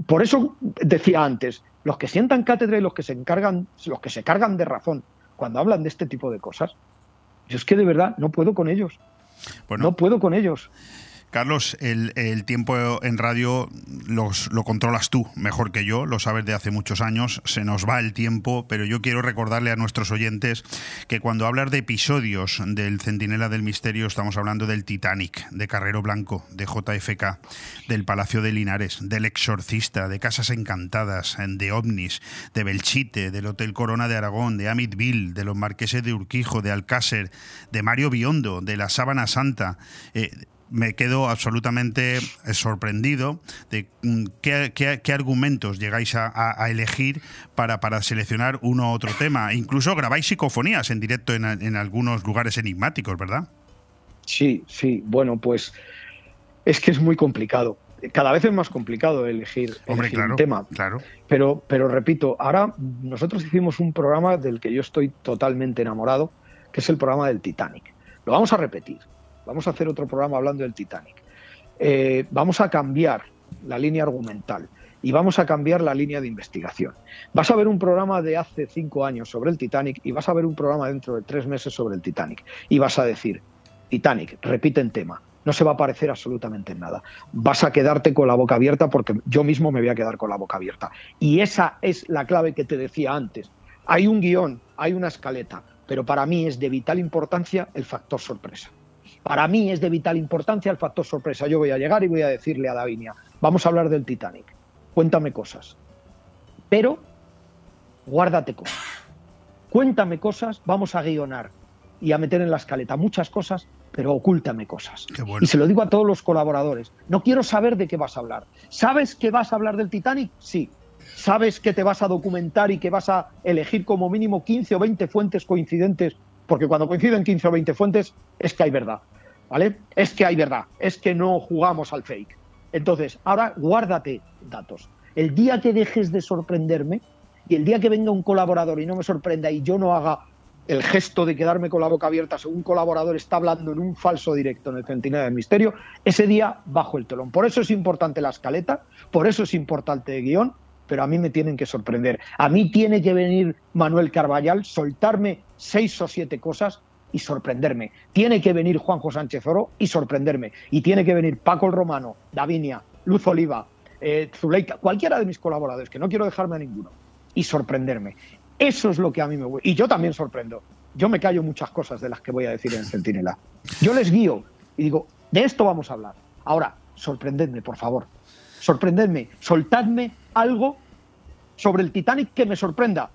Por eso decía antes, los que sientan cátedra y los que se encargan, los que se cargan de razón cuando hablan de este tipo de cosas, yo es que de verdad no puedo con ellos. no puedo con ellos. Carlos, el, tiempo en radio los, lo controlas tú mejor que yo, lo sabes de hace muchos años, se nos va el tiempo, pero yo quiero recordarle a nuestros oyentes que cuando hablas de episodios del Centinela del Misterio estamos hablando del Titanic, de Carrero Blanco, de JFK, del Palacio de Linares, del Exorcista, de Casas Encantadas, de OVNIS, de Belchite, del Hotel Corona de Aragón, de Amitville, de los Marqueses de Urquijo, de Alcácer, de Mario Biondo, de la Sábana Santa. Eh, me quedo absolutamente eh, sorprendido de mm, qué, argumentos llegáis a, elegir para, para, seleccionar uno u otro tema. Incluso grabáis psicofonías en directo en, algunos lugares enigmáticos, ¿verdad? Sí, sí. Bueno, pues es que es muy complicado. Cada vez es más complicado elegir, un tema. Claro. Pero, pero repito, ahora nosotros hicimos un programa del que yo estoy totalmente enamorado, que es el programa del Titanic. Lo vamos a repetir Vamos a hacer otro programa hablando del Titanic. Eh, vamos a cambiar la línea argumental y vamos a cambiar la línea de investigación. Vas a ver un programa de hace cinco años sobre el Titanic y vas a ver un programa dentro de tres meses sobre el Titanic y vas a decir, Titanic, repiten tema, no se va a parecer absolutamente en nada. Vas a quedarte con la boca abierta porque yo mismo me voy a quedar con la boca abierta. Y esa es la clave que te decía antes. Hay un guion, hay una escaleta, pero para mí es de vital importancia el factor sorpresa. Para mí es de vital importancia el factor sorpresa. Yo voy a llegar y voy a decirle a Davinia, vamos a hablar del Titanic, cuéntame cosas. Pero guárdate cosas. Cuéntame cosas, vamos a guionar y a meter en la escaleta muchas cosas, pero ocúltame cosas. Y se lo digo a todos los colaboradores. No quiero saber de qué vas a hablar. ¿Sabes que vas a hablar del Titanic? Sí. ¿Sabes que te vas a documentar y que vas a elegir como mínimo 15 o 20 fuentes coincidentes? Porque cuando coinciden 15 o 20 fuentes es que hay verdad. Es que hay verdad, es que no jugamos al fake. Entonces, ahora guárdate datos. El día que dejes de sorprenderme y el día que venga un colaborador y no me sorprenda y yo no haga el gesto de quedarme con la boca abierta según un colaborador está hablando en un falso directo en el Centinela del Misterio, ese día bajo el telón. Por eso es importante la escaleta, por eso es importante el guion, pero a mí me tienen que sorprender. A mí tiene que venir Manuel Carballal, soltarme seis o siete cosas y sorprenderme. Tiene que venir Juanjo Sánchez Oro y sorprenderme. Y tiene que venir Paco el Romano, Davinia, Luz Oliva, eh, Zuleika, cualquiera de mis colaboradores, que no quiero dejarme a ninguno, y sorprenderme. Eso es lo que a mí me gusta. Y yo también sorprendo. Yo me callo muchas cosas de las que voy a decir en Centinela. Yo les guío y digo, de esto vamos a hablar. Ahora, sorprendedme, por favor. Sorprendedme. Soltadme algo sobre el Titanic que me sorprenda.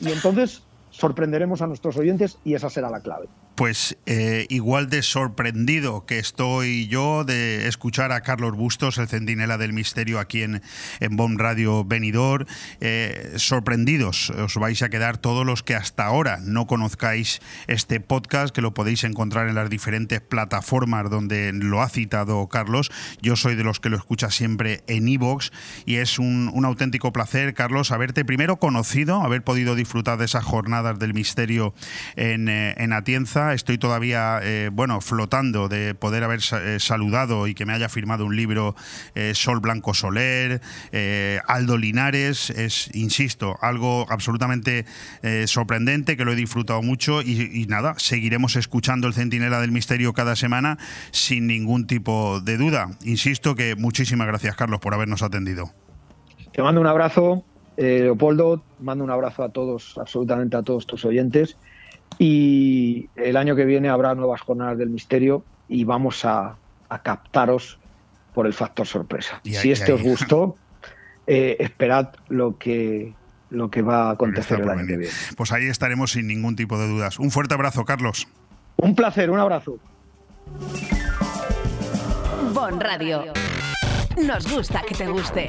Y entonces sorprenderemos a nuestros oyentes y esa será la clave. Pues eh, igual de sorprendido que estoy yo de escuchar a Carlos Bustos, el centinela del misterio aquí en, en BOM Radio Benidor. Eh, sorprendidos os vais a quedar todos los que hasta ahora no conozcáis este podcast, que lo podéis encontrar en las diferentes plataformas donde lo ha citado Carlos. Yo soy de los que lo escucha siempre en iVoox y es un, un auténtico placer, Carlos, haberte primero conocido, haber podido disfrutar de esas jornadas del misterio en, eh, en Atienza estoy todavía, eh, bueno, flotando de poder haber eh, saludado y que me haya firmado un libro eh, Sol Blanco Soler, Aldo Linares, es, insisto, algo absolutamente sorprendente que lo he disfrutado mucho y, nada, seguiremos escuchando el Centinela del Misterio cada semana sin ningún tipo de duda. Insisto que muchísimas gracias, Carlos, por habernos atendido. Te mando un abrazo, Leopoldo, mando un abrazo a todos, absolutamente a todos tus oyentes y el año que viene habrá nuevas jornadas del misterio y vamos a, captaros por el factor sorpresa. si este os gustó, eh, esperad lo que, lo que va a acontecer el año que viene. Pues ahí estaremos sin ningún tipo de dudas. Un fuerte abrazo, Carlos. Un placer, un abrazo. Bon Radio. Nos gusta que te guste.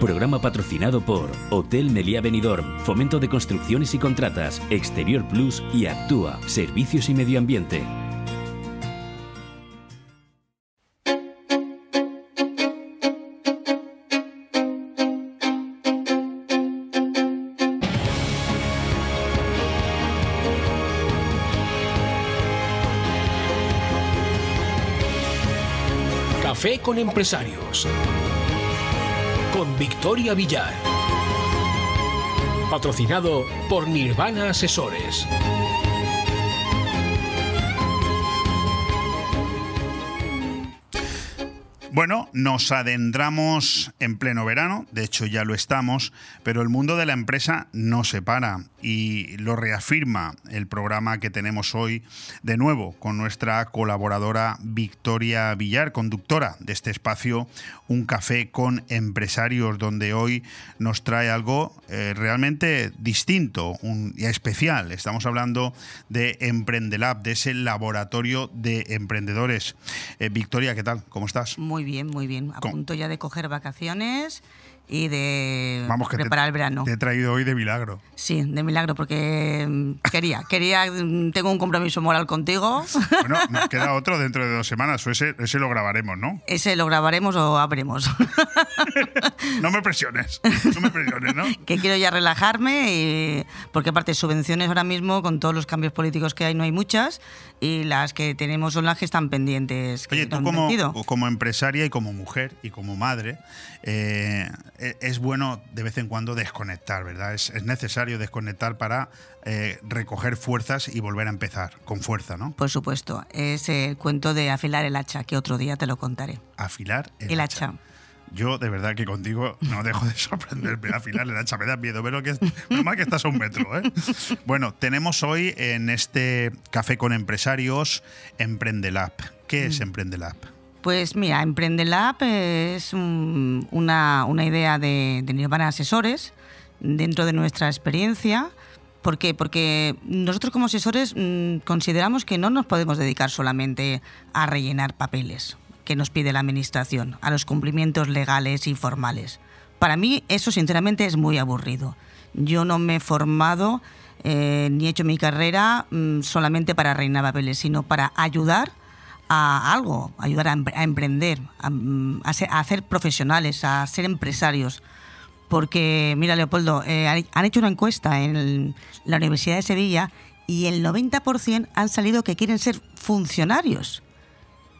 Programa patrocinado por Hotel Meliá Benidorm, Fomento de Construcciones y Contratas, Exterior Plus y Actúa, Servicios y Medio Ambiente. Café con empresarios con Victoria Villar. Patrocinado por Nirvana Asesores. Bueno, nos adentramos en pleno verano, de hecho ya lo estamos, pero el mundo de la empresa no se para y lo reafirma el programa que tenemos hoy de nuevo con nuestra colaboradora Victoria Villar, conductora de este espacio Un café con empresarios, donde hoy nos trae algo eh, realmente distinto y especial. Estamos hablando de Emprendelab, de ese laboratorio de emprendedores. Eh, Victoria, ¿qué tal? ¿Cómo estás? Muy bien, muy bien. A punto ya de coger vacaciones y de preparar el verano. Te he traído hoy de milagro. Sí, de milagro, porque mm, quería, quería, mm, tengo un compromiso moral contigo. Bueno, (laughs) nos queda otro dentro de dos semanas, o ese, ese lo grabaremos, ¿no? Ese lo grabaremos o abremos. (laughs) no me presiones, no me presiones, ¿no? (laughs) que quiero ya relajarme, y, porque aparte subvenciones ahora mismo, con todos los cambios políticos que hay, no hay muchas, y las que tenemos son las que están pendientes. Oye, tú como, como empresaria y como mujer y como madre, eh, es bueno de vez en cuando desconectar, ¿verdad? Es, necesario desconectar para eh, recoger fuerzas y volver a empezar con fuerza, ¿no? Por supuesto. Es el cuento de afilar el hacha, que otro día te lo contaré. Afilar el, hacha. Yo, de verdad que contigo no dejo de sorprenderme. (laughs) Al final, el hacha me da miedo. Pero que, menos mal que estás a un metro. ¿eh? Bueno, tenemos hoy en este Café con Empresarios Emprendelab. ¿Qué es Emprendelab? Pues mira, Emprendelab es un- una, una idea de, de Nirvana Asesores dentro de nuestra experiencia. ¿Por qué? Porque nosotros como asesores mm, consideramos que no nos podemos dedicar solamente a rellenar papeles que nos pide la Administración, a los cumplimientos legales y formales. Para mí eso sinceramente es muy aburrido. Yo no me he formado eh, ni he hecho mi carrera mm, solamente para rellenar papeles, sino para ayudar a algo, ayudar a, empre- a emprender, a, mm, ser- a hacer profesionales, a ser empresarios. Porque, mira, Leopoldo, eh, han- hecho una encuesta en la Universidad de Sevilla y el 90% han salido que quieren ser funcionarios.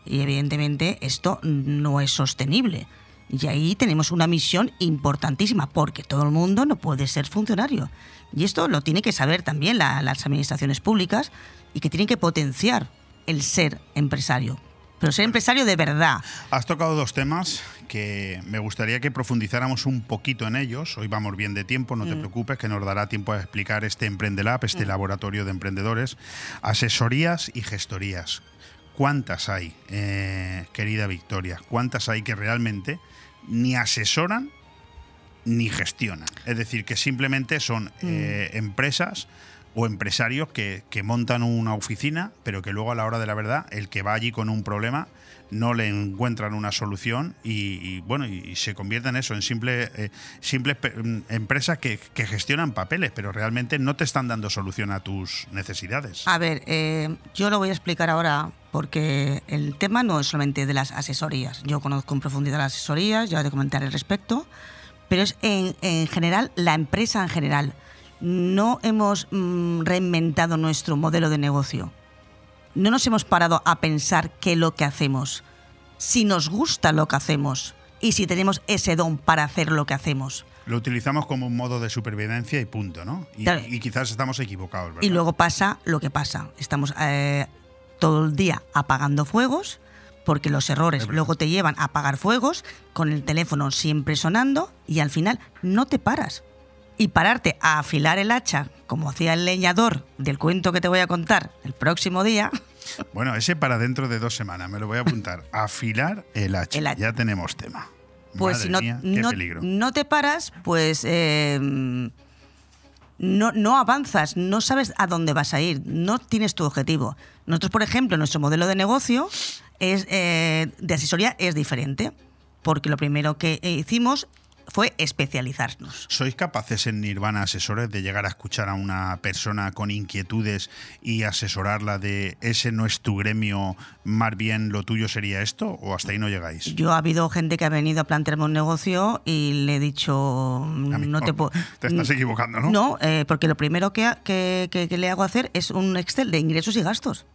Y evidentemente esto no es sostenible. Y ahí tenemos una misión importantísima, porque todo el mundo no puede ser funcionario. Y esto lo tiene que saber también la- las administraciones públicas y que tienen que potenciar el ser empresario. Pero ser empresario de verdad. Has tocado dos temas que me gustaría que profundizáramos un poquito en ellos. Hoy vamos bien de tiempo, no te preocupes, que nos dará tiempo a explicar este Emprendelab, este laboratorio de emprendedores. Asesorías y gestorías. ¿Cuántas hay, eh, querida Victoria? ¿Cuántas hay que realmente ni asesoran ni gestionan? Es decir, que simplemente son eh, empresas o empresarios que, que montan una oficina, pero que luego a la hora de la verdad, el que va allí con un problema no le encuentran una solución y, bueno y, se convierten en eso en simple, eh, simples mm, empresas que, que gestionan papeles, pero realmente no te están dando solución a tus necesidades. A ver, eh, yo lo voy a explicar ahora porque el tema no es solamente de las asesorías. Yo conozco en profundidad las asesorías, ya te comentaré al respecto, pero es en, en general la empresa en general. No hemos mm, reinventado nuestro modelo de negocio. No nos hemos parado a pensar qué es lo que hacemos, si nos gusta lo que hacemos y si tenemos ese don para hacer lo que hacemos. Lo utilizamos como un modo de supervivencia y punto, ¿no? Y, Claro. y quizás estamos equivocados, ¿verdad? Y luego pasa lo que pasa. Estamos eh, todo el día apagando fuegos, porque los errores luego te llevan a apagar fuegos, con el teléfono siempre sonando, y al final no te paras. Y pararte a afilar el hacha, como hacía el leñador del cuento que te voy a contar el próximo día, (laughs) Bueno, ese para dentro de dos semanas, me lo voy a apuntar. (laughs) Afilar el hacha. El hacha. Ya tenemos tema. pues Madre si no, mía, qué no, peligro. no te paras, pues eh, no, no avanzas, no sabes a dónde vas a ir, no tienes tu objetivo. Nosotros, por ejemplo, nuestro modelo de negocio es, eh, de asesoría es diferente, porque lo primero que hicimos fue especializarnos. ¿Sois capaces en Nirvana Asesores de llegar a escuchar a una persona con inquietudes y asesorarla de ese no es tu gremio, más bien lo tuyo sería esto? ¿O hasta ahí no llegáis? Yo ha habido gente que ha venido a plantearme un negocio y le he dicho, no te puedo... Te estás equivocando, ¿no? No, eh, porque lo primero que, que- que- que le hago hacer es un Excel de ingresos y gastos.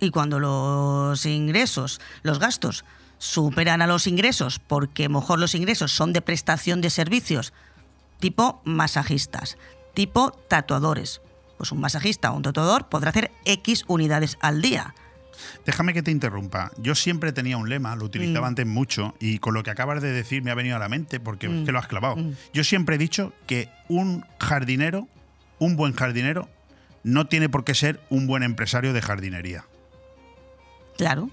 Y cuando los ingresos, los gastos, superan a los ingresos, porque mejor los ingresos son de prestación de servicios, tipo masajistas, tipo tatuadores. Pues un masajista o un tatuador podrá hacer X unidades al día. Déjame que te interrumpa. Yo siempre tenía un lema, lo utilizaba Mm. antes mucho, y con lo que acabas de decir me ha venido a la mente porque es Mm. que lo has clavado. Mm. Yo siempre he dicho que un jardinero, un buen jardinero, no tiene por qué ser un buen empresario de jardinería. Claro.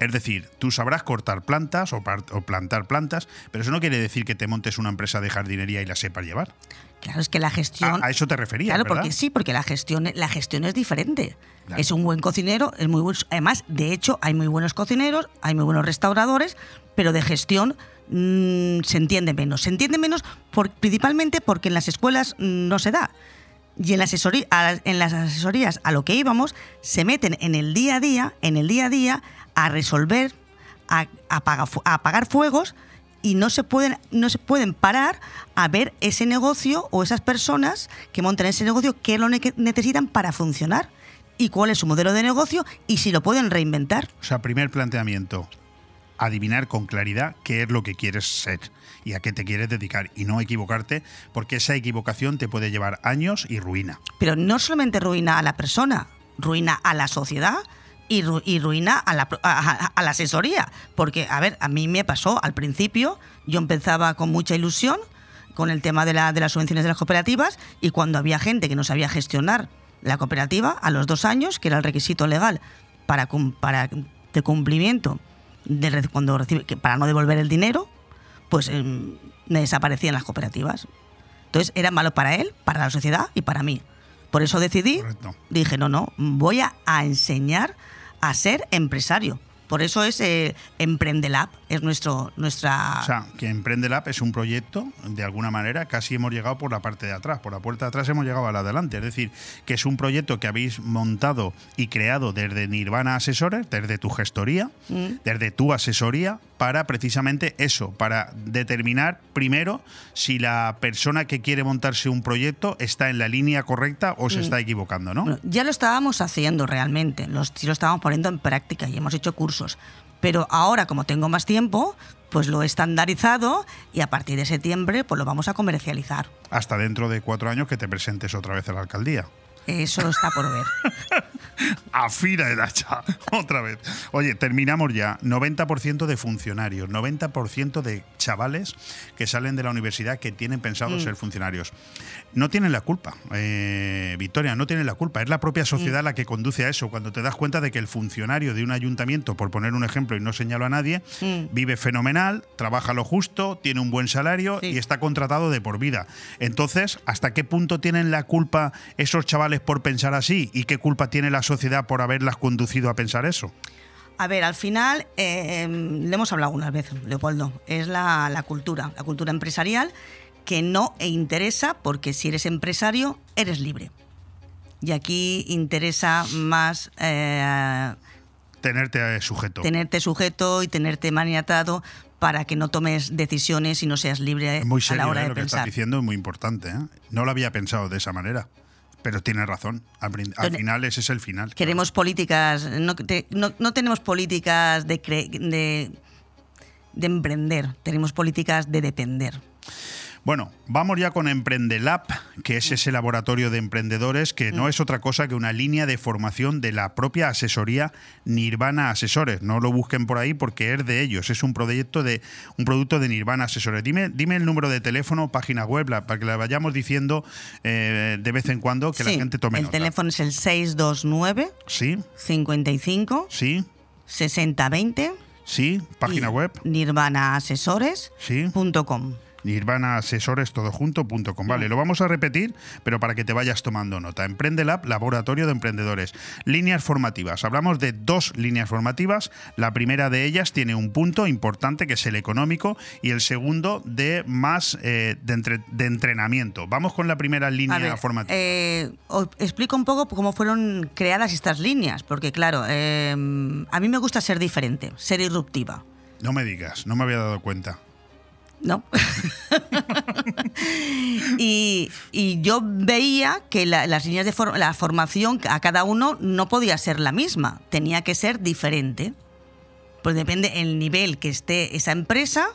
Es decir, tú sabrás cortar plantas o, plantar plantas, pero eso no quiere decir que te montes una empresa de jardinería y la sepas llevar. Claro, es que la gestión... A, a eso te referías, Claro, ¿verdad? porque sí, porque la gestión, la gestión es diferente. Claro. Es un buen cocinero, es muy buen, además, de hecho, hay muy buenos cocineros, hay muy buenos restauradores, pero de gestión mm, se entiende menos. Se entiende menos por- principalmente porque en las escuelas mm, no se da. Y en, la asesoría, a- en las asesorías a lo que íbamos, se meten en el día a día, en el día a día, a resolver, a, a apaga- fu- a apagar fuegos y no se pueden no se pueden parar a ver ese negocio o esas personas que montan ese negocio qué lo ne- necesitan para funcionar y cuál es su modelo de negocio y si lo pueden reinventar. O sea, primer planteamiento, adivinar con claridad qué es lo que quieres ser y a qué te quieres dedicar y no equivocarte porque esa equivocación te puede llevar años y ruina. Pero no solamente ruina a la persona, ruina a la sociedad y, ru- y ruina a la, a- a- a la asesoría. Porque, a ver, a mí me pasó al principio, yo empezaba con mucha ilusión con el tema de, la- de las subvenciones de las cooperativas y cuando había gente que no sabía gestionar la cooperativa, a los dos años, que era el requisito legal para, para de cumplimiento de cuando recibe, que para no devolver el dinero, pues em, me desaparecían las cooperativas. Entonces era malo para él, para la sociedad y para mí. Por eso decidí, Correcto. dije, no, no, voy a, a enseñar a ser empresario. Por eso es eh, Emprendelab, es nuestro, nuestra... O sea, que Emprende Lab es un proyecto, de alguna manera, casi hemos llegado por la parte de atrás, por la puerta de atrás hemos llegado a la de adelante. Es decir, que es un proyecto que habéis montado y creado desde Nirvana Asesores, desde tu gestoría, Mm. desde tu asesoría, para precisamente eso, para determinar primero si la persona que quiere montarse un proyecto está en la línea correcta o se Mm. está equivocando, ¿no? Bueno, ya lo estábamos haciendo realmente, sí lo estábamos poniendo en práctica y hemos hecho cursos. Pero ahora, como tengo más tiempo, pues lo he estandarizado y a partir de septiembre pues lo vamos a comercializar. Hasta dentro de cuatro años que te presentes otra vez a la alcaldía. Eso está por ver. (laughs) Afina el hacha, otra vez. Oye, terminamos ya. 90% de funcionarios, 90% de chavales que salen de la universidad que tienen pensado Mm. ser funcionarios. No tienen la culpa, eh, Victoria, no tienen la culpa. Es la propia Mm. sociedad la que conduce a eso. Cuando te das cuenta de que el funcionario de un ayuntamiento, por poner un ejemplo y no señalo a nadie, Mm. vive fenomenal, trabaja lo justo, tiene un buen salario Sí. y está contratado de por vida. Entonces, ¿hasta qué punto tienen la culpa esos chavales por pensar así? ¿Y qué culpa tiene la sociedad por haberlas conducido a pensar eso? A ver, al final, eh, le hemos hablado algunas veces, Leopoldo, es la, la cultura, la cultura empresarial que no e interesa porque si eres empresario, eres libre. Y aquí interesa más eh, Tenerte eh, sujeto. tenerte sujeto y tenerte maniatado para que no tomes decisiones y no seas libre muy a serio la hora eh, de lo que estás diciendo, es muy importante. ¿eh? No lo había pensado de esa manera. Pero tienes razón. Al, final ese es el final. Queremos políticas, no, te- no- no tenemos políticas de, cre- de, de emprender, tenemos políticas de depender. Bueno, vamos ya con Emprendelab, que es ese laboratorio de emprendedores que no es otra cosa que una línea de formación de la propia asesoría Nirvana Asesores. No lo busquen por ahí porque es de ellos, es un proyecto de un producto de Nirvana Asesores. Dime, dime el número de teléfono, página web, la- para que la vayamos diciendo eh, de vez en cuando que Sí, la gente tome el nota. teléfono es el 629 Sí, 55 sí, 6020 sí, página y web, nirvanaasesores.com. sí. nirvanaasesores.com. Vale, lo vamos a repetir, pero para que te vayas tomando nota. Emprende Lab, laboratorio de emprendedores. Líneas formativas. Hablamos de dos líneas formativas. La primera de ellas tiene un punto importante que es el económico y el segundo de más eh, de, entre- de entrenamiento. Vamos con la primera línea A ver, formativa. eh, os explico un poco cómo fueron creadas estas líneas, porque claro, eh, a mí me gusta ser diferente, ser irruptiva. no me digas, no me había dado cuenta. ¿No? (laughs) y, y yo veía que la- las líneas de for- la formación a cada uno no podía ser la misma, tenía que ser diferente. Pues depende el nivel que esté esa empresa,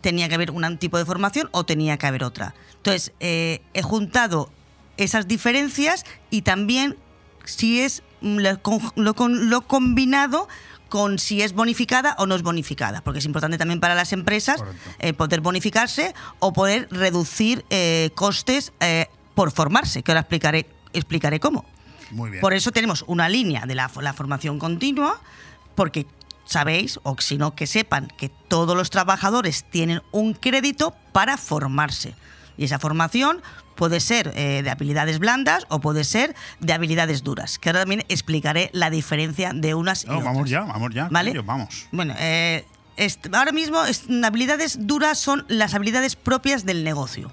tenía que haber un tipo de formación o tenía que haber otra. Entonces, eh, he juntado esas diferencias y también si es lo, lo combinado con si es bonificada o no es bonificada, porque es importante también para las empresas eh, poder bonificarse o poder reducir eh, costes eh, por formarse, que ahora explicaré, explicaré cómo. Muy bien. Por eso tenemos una línea de la, la formación continua, porque sabéis, o si no, que sepan que todos los trabajadores tienen un crédito para formarse. Y esa formación puede ser eh, de habilidades blandas o puede ser de habilidades duras, que ahora también explicaré la diferencia de unas y No, otras. vamos ya, vamos ya. ¿Vale? Vamos. Bueno, eh, ahora mismo habilidades duras son las habilidades propias del negocio.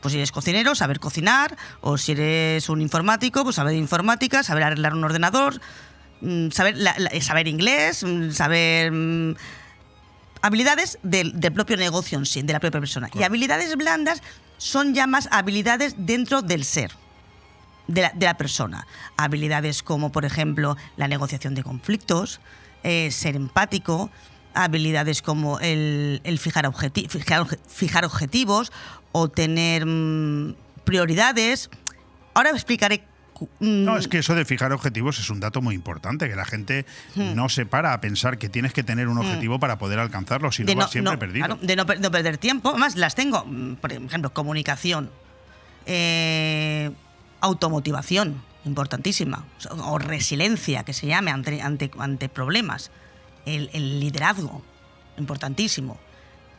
Pues si eres cocinero, saber cocinar, o si eres un informático, pues saber informática, saber arreglar un ordenador, mm, saber, la- la- saber inglés, mm, saber... mm, habilidades del, del propio negocio en sí, de la propia persona. Y habilidades blandas son ya más habilidades dentro del ser de la, persona. Habilidades como, por ejemplo, la negociación de conflictos, eh, ser empático, habilidades como el, el fijar, objeti- fijar, obje- fijar objetivos o tener mm, prioridades. Ahora explicaré No, es que eso de fijar objetivos es un dato muy importante, que la gente Hmm. no se para a pensar que tienes que tener un objetivo para poder alcanzarlo, si no vas siempre no, perdido. claro, de no, no perder tiempo. Además, las tengo, mm, por ejemplo, comunicación, eh, automotivación, importantísima, o resiliencia, que se llame, ante, ante, ante problemas, el, el liderazgo, importantísimo,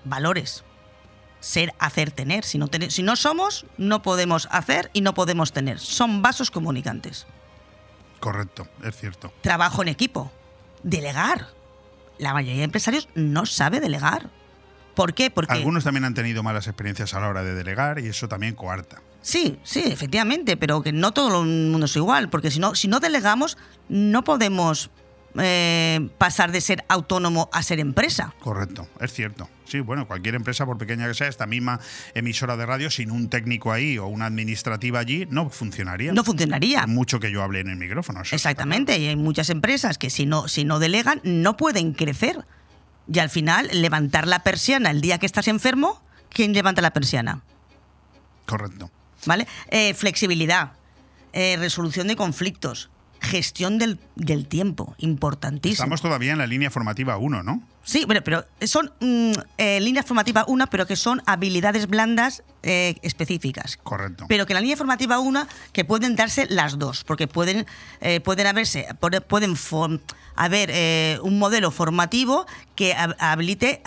valores, ser, hacer, tener. Si no, tener- si no somos, no podemos hacer y no podemos tener. Son vasos comunicantes. Correcto, es cierto. Trabajo en equipo, delegar. La mayoría de empresarios no sabe delegar. ¿Por qué? Porque Algunos también han tenido malas experiencias a la hora de delegar y eso también coarta. Sí, sí, efectivamente, pero que no todo el mundo es igual, porque si no, si no delegamos, no podemos eh, pasar de ser autónomo a ser empresa. Correcto, es cierto. Sí, bueno, cualquier empresa, por pequeña que sea, esta misma emisora de radio, sin un técnico ahí o una administrativa allí, no funcionaría. No funcionaría. Por Mucho que yo hable en el micrófono. Exactamente, y hay muchas empresas que si no, si no delegan, no pueden crecer. Y al final, levantar la persiana el día que estás enfermo, ¿quién levanta la persiana? Correcto. ¿Vale? Eh, flexibilidad, eh, resolución de conflictos, gestión del, del tiempo, importantísimo. Estamos todavía en la línea formativa 1, ¿no? Sí, bueno, pero son mm, eh, líneas formativas una, pero que son habilidades blandas eh, específicas. Correcto. Pero que en la línea formativa una, que pueden darse las dos, porque pueden, eh, pueden haberse, puede- pueden form- haber un modelo formativo que hab- habilite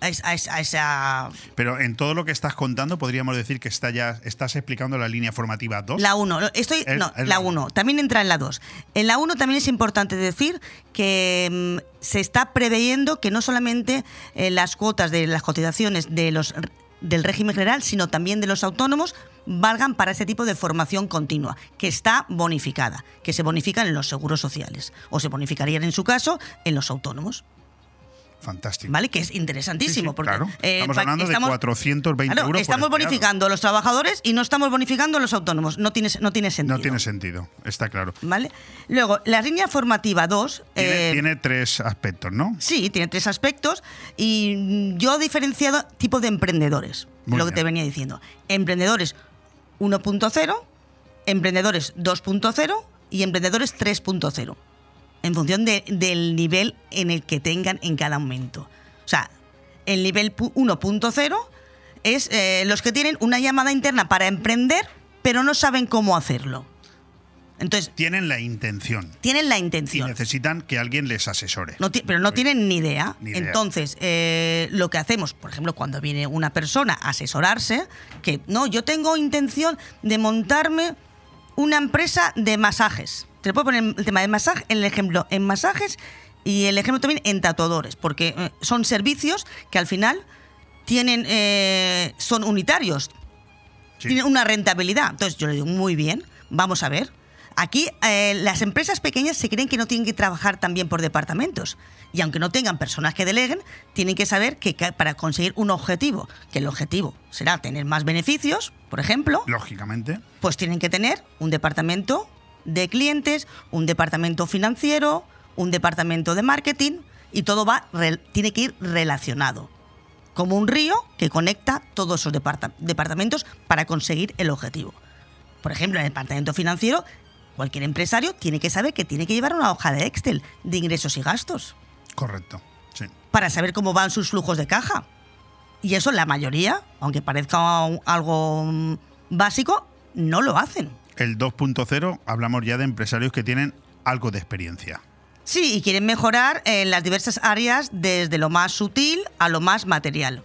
a, es- a es- a esa Pero en todo lo que estás contando, podríamos decir que está ya, estás explicando la línea formativa 2. La 1, estoy El- no, el- la 1, también entra en la 2. En la 1 también es importante decir que mm, se está preveyendo que no solamente eh, las cuotas de las cotizaciones de los del régimen general, sino también de los autónomos valgan para ese tipo de formación continua, que está bonificada, que se bonifican en los seguros sociales o se bonificarían en su caso en los autónomos. Fantástico. ¿Vale? Que es interesantísimo. Sí, sí, porque, claro. eh, estamos hablando estamos- de 420 Claro, euros. estamos bonificando a los trabajadores y no estamos bonificando a los autónomos. No tiene, no tiene sentido. No tiene sentido, está claro. ¿Vale? Luego, la línea formativa 2. Tiene, eh, tiene tres aspectos, ¿no? Sí, tiene tres aspectos y yo he diferenciado tipo de emprendedores, Muy lo que te venía diciendo. Emprendedores 1.0, emprendedores 2.0 y emprendedores 3.0, en función de- del nivel en el que tengan en cada momento. O sea, el nivel pu- 1.0 es eh, los que tienen una llamada interna para emprender, pero no saben cómo hacerlo. Entonces, Tienen la intención tienen la y intención. necesitan que alguien les asesore. No pero no tienen ni idea. Ni idea. Entonces, eh, lo que hacemos, por ejemplo, cuando viene una persona a asesorarse, que no, yo tengo intención de montarme una empresa de masajes. Te puedo poner el tema de masaje, el ejemplo en masajes y el ejemplo también en tatuadores, porque eh, son servicios que al final tienen, eh, son unitarios, Sí. tienen una rentabilidad. Entonces yo le digo, muy bien, vamos a ver. Aquí eh, las empresas pequeñas se creen que no tienen que trabajar también por departamentos. Y aunque no tengan personas que deleguen, tienen que saber que para conseguir un objetivo, que el objetivo será tener más beneficios, por ejemplo, Lógicamente. pues tienen que tener un departamento de clientes, un departamento financiero, un departamento de marketing y todo va tiene que ir relacionado. Como un río que conecta todos esos departa- departamentos para conseguir el objetivo. Por ejemplo, en el departamento financiero, cualquier empresario tiene que saber que tiene que llevar una hoja de Excel de ingresos y gastos Correcto. Sí. para saber cómo van sus flujos de caja. Y eso la mayoría, aunque parezca algo mm, básico, no lo hacen. El 2.0 hablamos ya de empresarios que tienen algo de experiencia. Sí, y quieren mejorar en las diversas áreas, desde lo más sutil a lo más material.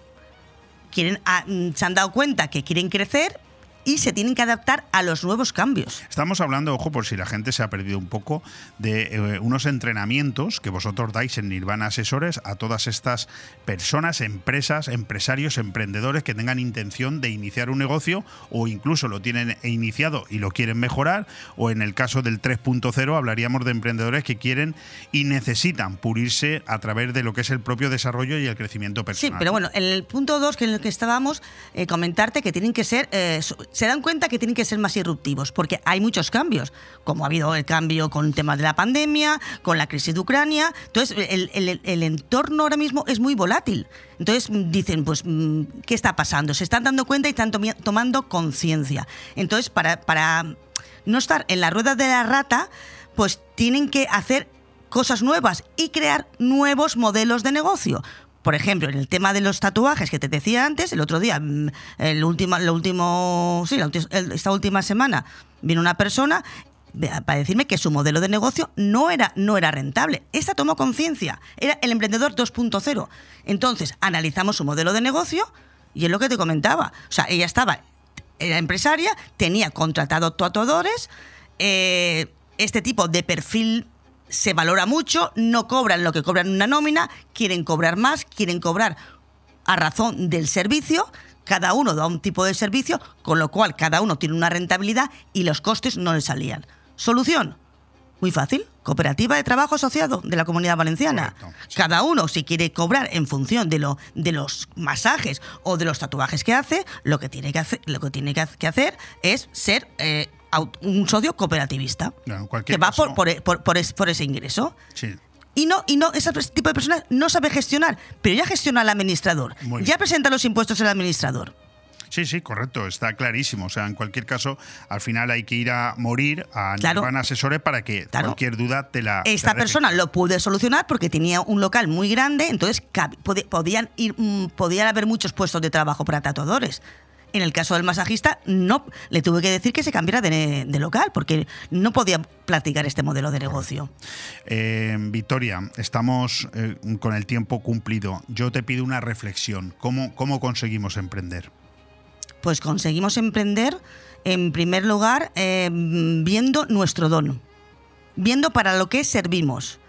Quieren, ah, mm, se han dado cuenta que quieren crecer y se tienen que adaptar a los nuevos cambios. Estamos hablando, ojo, por si la gente se ha perdido un poco, de eh, unos entrenamientos que vosotros dais en Nirvana Asesores a todas estas personas, empresas, empresarios, emprendedores que tengan intención de iniciar un negocio o incluso lo tienen iniciado y lo quieren mejorar, o en el caso del 3.0 hablaríamos de emprendedores que quieren y necesitan pulirse a través de lo que es el propio desarrollo y el crecimiento Sí, personal. pero bueno, en el punto 2, que en el que estábamos, eh, comentarte que tienen que ser eh, se dan cuenta que tienen que ser más disruptivos, porque hay muchos cambios, como ha habido el cambio con el tema de la pandemia, con la crisis de Ucrania. Entonces, el, el- entorno ahora mismo es muy volátil. Entonces, dicen, pues, mm, ¿qué está pasando? Se están dando cuenta y están tomando conciencia. Entonces, para, para no estar en la rueda de la rata, pues tienen que hacer cosas nuevas y crear nuevos modelos de negocio. Por ejemplo, en el tema de los tatuajes que te decía antes, el otro día, mm, el último, lo último, sí, esta última semana, vino una persona para decirme que su modelo de negocio no era, no era rentable. Esta tomó conciencia, era el emprendedor 2.0. Entonces, analizamos su modelo de negocio y es lo que te comentaba. O sea, ella estaba, era empresaria, tenía contratado tatuadores, eh, este tipo de perfil se valora mucho, no cobran lo que cobran una nómina, quieren cobrar más, quieren cobrar a razón del servicio, cada uno da un tipo de servicio, con lo cual cada uno tiene una rentabilidad y los costes no le salían. Solución, muy fácil, cooperativa de trabajo asociado de la Comunidad Valenciana. Cada uno, si quiere cobrar en función de, lo, de los masajes o de los tatuajes que hace, lo que tiene que hacer, lo que tiene que ha- que hacer es ser eh, un socio cooperativista. En Que va por, por, por- por es- por ese ingreso. sí. Y no, y no, ese tipo de persona no sabe gestionar, pero ya gestiona al administrador. Muy ya bien. presenta los impuestos el administrador. Sí, sí, correcto, está clarísimo. O sea, en cualquier caso, al final hay que ir a morir a Claro. Asesores para que Claro. cualquier duda te la. Esta te persona lo pudo solucionar porque tenía un local muy grande, entonces podían, ir, mm, podían haber muchos puestos de trabajo para tatuadores. En el caso del masajista, no le tuve que decir que se cambiara de, de local porque no podía practicar este modelo de negocio. Eh, Victoria, estamos eh, con el tiempo cumplido. Yo te pido una reflexión. ¿Cómo, cómo conseguimos emprender? Pues conseguimos emprender, en primer lugar, eh, viendo nuestro don, viendo para lo que servimos,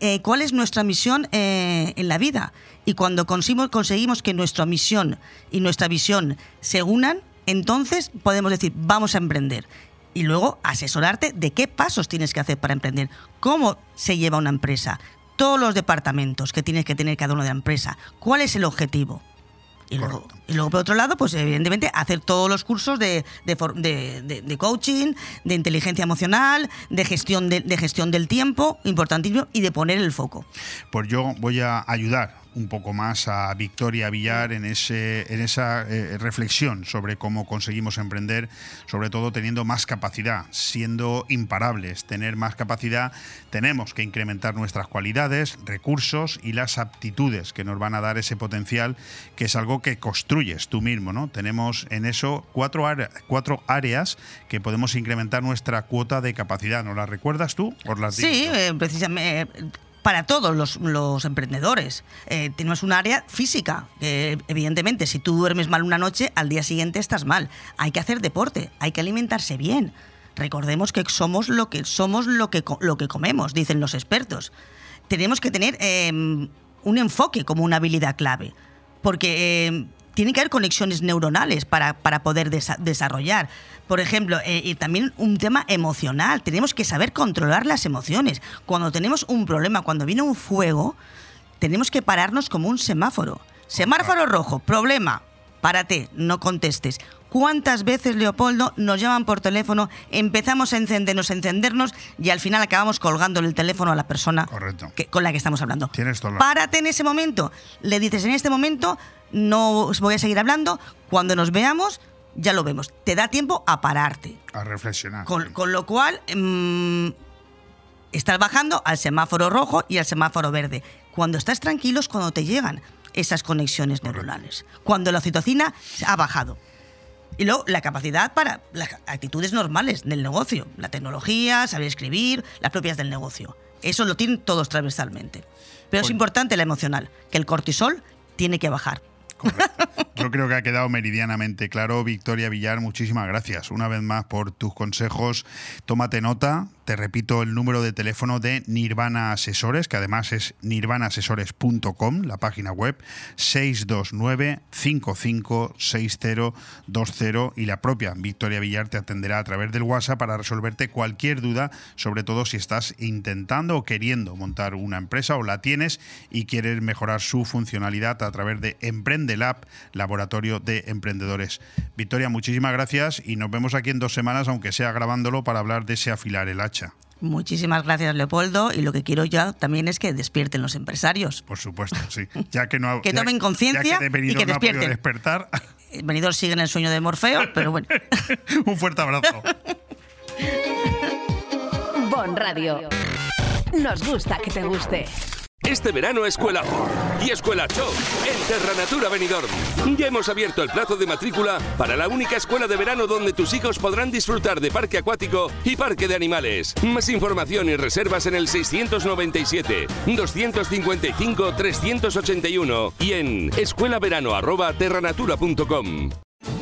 eh, cuál es nuestra misión eh, en la vida. Y cuando conseguimos, conseguimos que nuestra misión y nuestra visión se unan, entonces podemos decir, vamos a emprender. Y luego asesorarte de qué pasos tienes que hacer para emprender, cómo se lleva una empresa, todos los departamentos que tienes que tener cada uno de la empresa, cuál es el objetivo. Y luego, y luego, por otro lado, pues evidentemente hacer todos los cursos de, de de- coaching, de inteligencia emocional, de gestión, de, de gestión del tiempo, importantísimo, y de poner el foco. Pues yo voy a ayudar un poco más a Victoria Villar en, ese, en esa eh, reflexión sobre cómo conseguimos emprender, sobre todo teniendo más capacidad, siendo imparables, tener más capacidad, tenemos que incrementar nuestras cualidades, recursos y las aptitudes que nos van a dar ese potencial, que es algo que construyes tú mismo, ¿no? Tenemos en eso cuatro, cuatro áreas que podemos incrementar nuestra cuota de capacidad. ¿Nos las recuerdas tú? ¿Os las Sí, eh, precisamente. Para todos los, emprendedores. Eh, tenemos un área física. evidentemente, si tú duermes mal una noche, al día siguiente estás mal. Hay que hacer deporte, hay que alimentarse bien. Recordemos que somos lo que somos lo que, lo que comemos, dicen los expertos. Tenemos que tener eh, un enfoque como una habilidad clave. Porque eh, tiene que haber conexiones neuronales para, para poder desa- desarrollar. Por ejemplo, eh, y también un tema emocional. Tenemos que saber controlar las emociones. Cuando tenemos un problema, cuando viene un fuego, tenemos que pararnos como un semáforo. Semáforo rojo, problema. Párate, no contestes. ¿Cuántas veces, Leopoldo, nos llaman por teléfono, empezamos a encendernos, a encendernos y al final acabamos colgándole el teléfono a la persona que- con la que estamos hablando? Tienes Párate en ese momento. Le dices, en este momento no os voy a seguir hablando. Cuando nos veamos, ya lo vemos. Te da tiempo a pararte. A reflexionar. Con, con lo cual, mm, estás bajando al semáforo rojo y al semáforo verde. Cuando estás tranquilo es cuando te llegan esas conexiones neuronales. Cuando la oxitocina ha bajado. Y luego la capacidad para las actitudes normales del negocio. La tecnología, saber escribir, las propias del negocio. Eso lo tienen todos transversalmente. Pero es importante la emocional, que el cortisol tiene que bajar. (laughs) Yo creo que ha quedado meridianamente claro. Victoria Villar, muchísimas gracias una vez más por tus consejos. Tómate nota, te repito el número de teléfono de Nirvana Asesores, que además es nirvanaasesores.com, la página web, 629-556020 y la propia Victoria Villar te atenderá a través del WhatsApp para resolverte cualquier duda, sobre todo si estás intentando o queriendo montar una empresa o la tienes y quieres mejorar su funcionalidad a través de Emprende Lab, laboratorio de emprendedores. Victoria, muchísimas gracias y nos vemos aquí en dos semanas, aunque sea grabándolo, para hablar de ese afilar el hacha. Muchísimas gracias, Leopoldo. Y lo que quiero ya también es que despierten los empresarios. Por supuesto, sí. Ya que no (laughs) que ya- tomen conciencia que y que Benidorm no ha podido despierten. despertar. (laughs) El venidor sigue en el sueño de Morfeo, pero bueno. (laughs) Un fuerte abrazo. Bon Radio. Nos gusta que te guste. Este verano Escuela y Escuela Show en Terra Natura Benidorm. Ya hemos abierto el plazo de matrícula para la única escuela de verano donde tus hijos podrán disfrutar de parque acuático y parque de animales. Más información y reservas en el 697 255 381 y en escuelaverano@terranatura.com.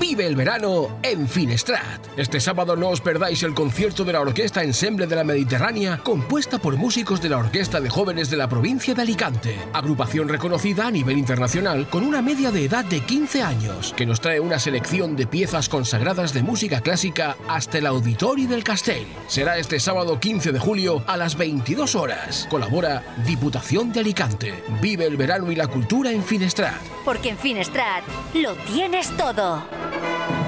Vive el verano en Finestrat. Este sábado no os perdáis el concierto de la Orquesta Ensemble de la Mediterránea, compuesta por músicos de la Orquesta de Jóvenes de la provincia de Alicante, agrupación reconocida a nivel internacional con una media de edad de 15 años, que nos trae una selección de piezas consagradas de música clásica hasta el Auditori del Castell. Será este sábado 15 de julio a las 22 horas. Colabora Diputación de Alicante. Vive el verano y la cultura en Finestrat. Porque en Finestrat lo tienes todo. Música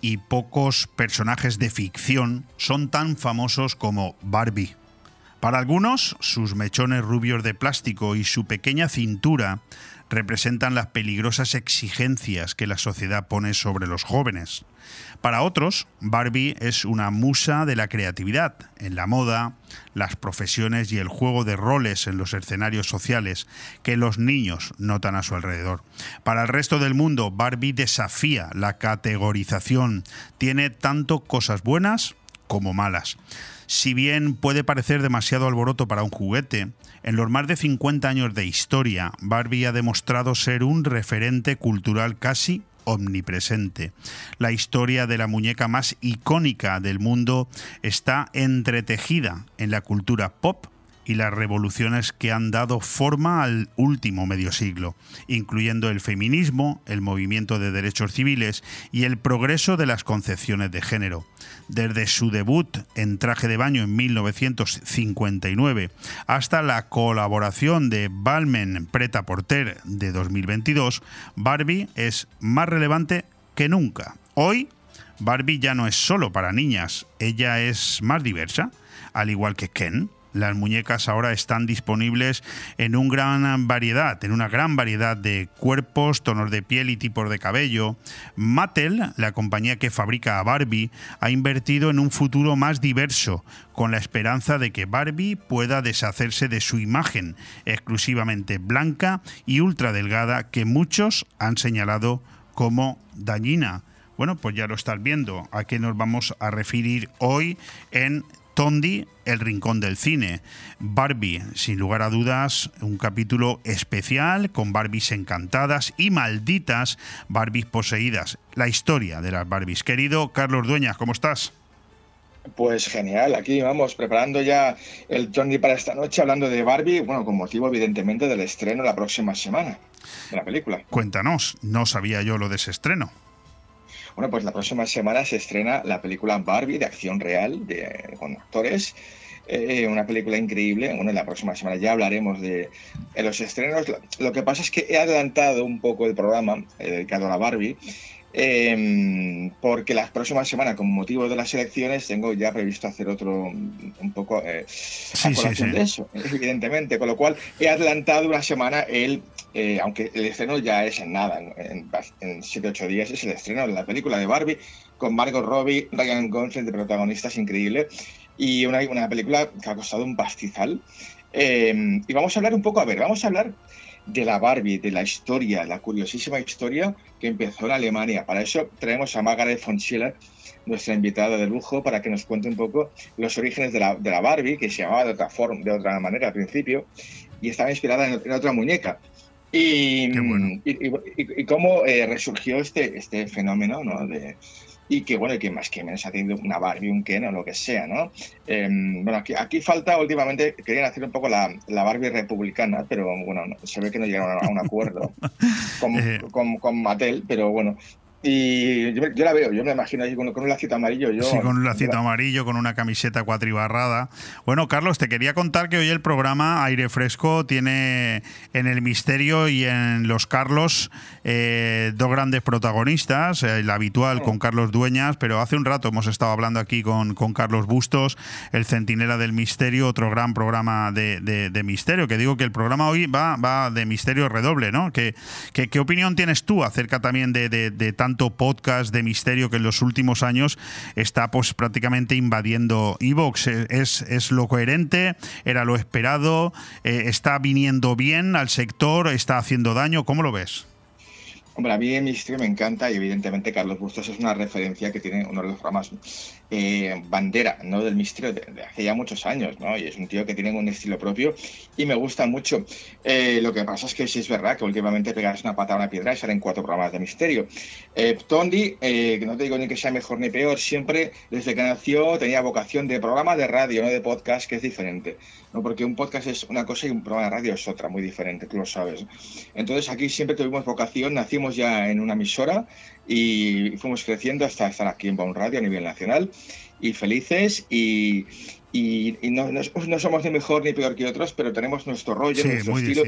y pocos personajes de ficción son tan famosos como Barbie. Para algunos, sus mechones rubios de plástico y su pequeña cintura representan las peligrosas exigencias que la sociedad pone sobre los jóvenes. Para otros, Barbie es una musa de la creatividad en la moda, las profesiones y el juego de roles en los escenarios sociales que los niños notan a su alrededor. Para el resto del mundo, Barbie desafía la categorización, tiene tanto cosas buenas como malas. Si bien puede parecer demasiado alboroto para un juguete, en los más de 50 años de historia, Barbie ha demostrado ser un referente cultural casi omnipresente. La historia de la muñeca más icónica del mundo está entretejida en la cultura pop y las revoluciones que han dado forma al último medio siglo, incluyendo el feminismo, el movimiento de derechos civiles y el progreso de las concepciones de género. Desde su debut en traje de baño en 1959 hasta la colaboración de Balmain Preta Porter de 2022, Barbie es más relevante que nunca. Hoy, Barbie ya no es solo para niñas, ella es más diversa, al igual que Ken, las muñecas ahora están disponibles en una gran variedad, en una gran variedad de cuerpos, tonos de piel y tipos de cabello. Mattel, la compañía que fabrica a Barbie, ha invertido en un futuro más diverso, con la esperanza de que Barbie pueda deshacerse de su imagen exclusivamente blanca y ultra delgada que muchos han señalado como dañina. Bueno, pues ya lo estás viendo. ¿A qué nos vamos a referir hoy en Tondi, el rincón del cine. Barbie, sin lugar a dudas, un capítulo especial con Barbies encantadas y malditas Barbies poseídas. La historia de las Barbies. Querido Carlos Dueñas, ¿cómo estás? Pues genial, aquí vamos preparando ya el Johnny para esta noche, hablando de Barbie, bueno, con motivo evidentemente del estreno la próxima semana de la película. Cuéntanos, no sabía yo lo de ese estreno. Bueno, pues la próxima semana se estrena la película Barbie de acción real de, con actores eh, una película increíble. Bueno, en la próxima semana ya hablaremos de, los estrenos. Lo que pasa es que he adelantado un poco el programa eh, dedicado a la Barbie. Em, porque las próximas semanas, con motivo de las elecciones, tengo ya previsto hacer otro un poco eh, de eso, evidentemente. Con lo cual, he adelantado una semana el, eh, aunque el estreno ya es en nada, en 7-8 días es el estreno de la película de Barbie, con Margot Robbie, Ryan Gosling de protagonistas, increíble, y una, una película que ha costado un pastizal. Em, y vamos a hablar un poco, a ver, vamos a hablar de la Barbie, de la historia, la curiosísima historia que empezó en Alemania. Para eso traemos a Margaret von Schiller, nuestra invitada de lujo, para que nos cuente un poco los orígenes de la, de la Barbie, que se llamaba de otra, forma, de otra manera al principio, y estaba inspirada en, otra muñeca. Y, y, cómo eh, resurgió este, este fenómeno ¿no? de, y que, bueno, que más que menos ha tenido una Barbie, un Ken o lo que sea, ¿no? Em, bueno, aquí, aquí falta últimamente, querían hacer un poco la, la Barbie republicana, pero bueno, se ve que no llegaron a, un acuerdo (laughs) con, eh. con, con Mattel, pero bueno, y yo, la veo, yo me imagino ahí con, un lacito amarillo. Yo, sí, con un lacito amarillo, con una camiseta cuatribarrada. Bueno, Carlos, te quería contar que hoy el programa Aire Fresco tiene en el misterio y en los Carlos eh, dos grandes protagonistas. El habitual con Carlos Dueñas, pero hace un rato hemos estado hablando aquí con, con Carlos Bustos, el Centinela del Misterio, otro gran programa de, de, misterio. Que digo que el programa hoy va, va de misterio redoble, ¿no? ¿Qué, qué, qué opinión tienes tú acerca también de, de, de tanto podcast de misterio que en los últimos años está pues prácticamente invadiendo Evox. Es, es lo coherente, era lo esperado, eh, está viniendo bien al sector, está haciendo daño. ¿Cómo lo ves? Hombre, a mí el misterio me encanta y evidentemente Carlos Bustos es una referencia que tiene uno de los programas eh, bandera ¿no? del misterio de, hace ya muchos años, ¿no? Y es un tío que tiene un estilo propio y me gusta mucho. Eh, lo que pasa es que sí es verdad que últimamente pegas una patada a una piedra y salen cuatro programas de misterio. Eh, Tondi, que no te digo ni que sea mejor ni peor, siempre desde que nació tenía vocación de programa de radio, no de podcast, que es diferente. ¿no? Porque un podcast es una cosa y un programa de radio es otra, muy diferente, tú lo sabes. Entonces aquí siempre tuvimos vocación, nacimos ya en una emisora y fuimos creciendo hasta estar aquí en Baum Radio a nivel nacional y felices y, y, no, no, somos ni mejor ni peor que otros, pero tenemos nuestro rollo, nuestro muy estilo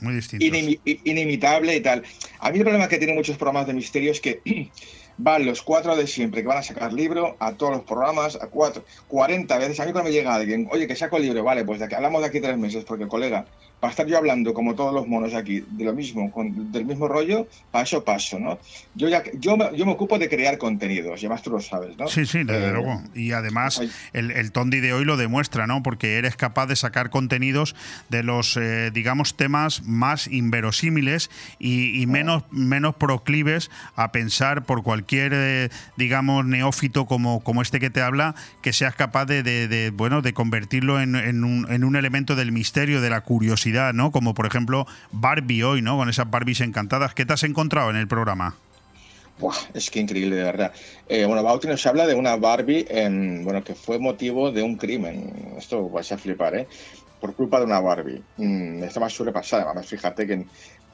muy inimitable y tal. A mí el problema que tienen muchos programas de misterio es que (clears throat) van los cuatro de siempre que van a sacar libro a todos los programas, a cuatro, 40 veces. A mí cuando me llega alguien, oye, que saco el libro, vale, pues de aquí, hablamos de aquí tres meses, porque colega, para estar yo hablando como todos los monos aquí de lo mismo, con, del mismo rollo, paso paso, ¿no? Yo ya yo, yo me ocupo de crear contenidos, y además tú lo sabes, ¿no? Sí, sí, desde eh, luego. Y además el, el, Tondi de hoy lo demuestra, ¿no? Porque eres capaz de sacar contenidos de los, eh, digamos, temas más inverosímiles y, menos, menos proclives a pensar por cualquier, eh, digamos, neófito como, como este que te habla, que seas capaz de, de, bueno, de convertirlo en, en, un, en un elemento del misterio, de la curiosidad Como por ejemplo Barbie hoy, ¿no? Con esas Barbies encantadas. ¿Qué te has encontrado en el programa? es que increíble, de verdad. Eh, bueno, Bauti nos habla de una Barbie en, bueno, que fue motivo de un crimen. Esto vais a flipar, ¿eh? Por culpa de una Barbie. Mm, esto más suele pasar. Además, fíjate que,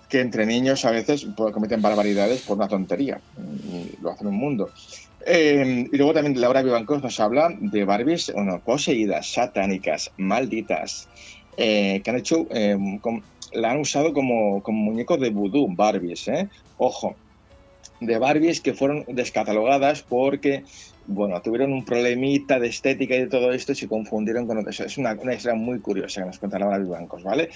que entre niños a veces cometen barbaridades por una tontería. Y lo hacen un mundo. Eh, y luego también Laura Vivancos nos habla de Barbies bueno, poseídas, satánicas, malditas, eh, que han hecho, eh, la han usado como, como muñecos de vudú, Barbies, ¿eh? Ojo, de Barbies que fueron descatalogadas porque, bueno, tuvieron un problemita de estética y de todo esto y se confundieron con otras. Es una, una historia muy curiosa que nos cuenta Laura Vivancos, ¿vale?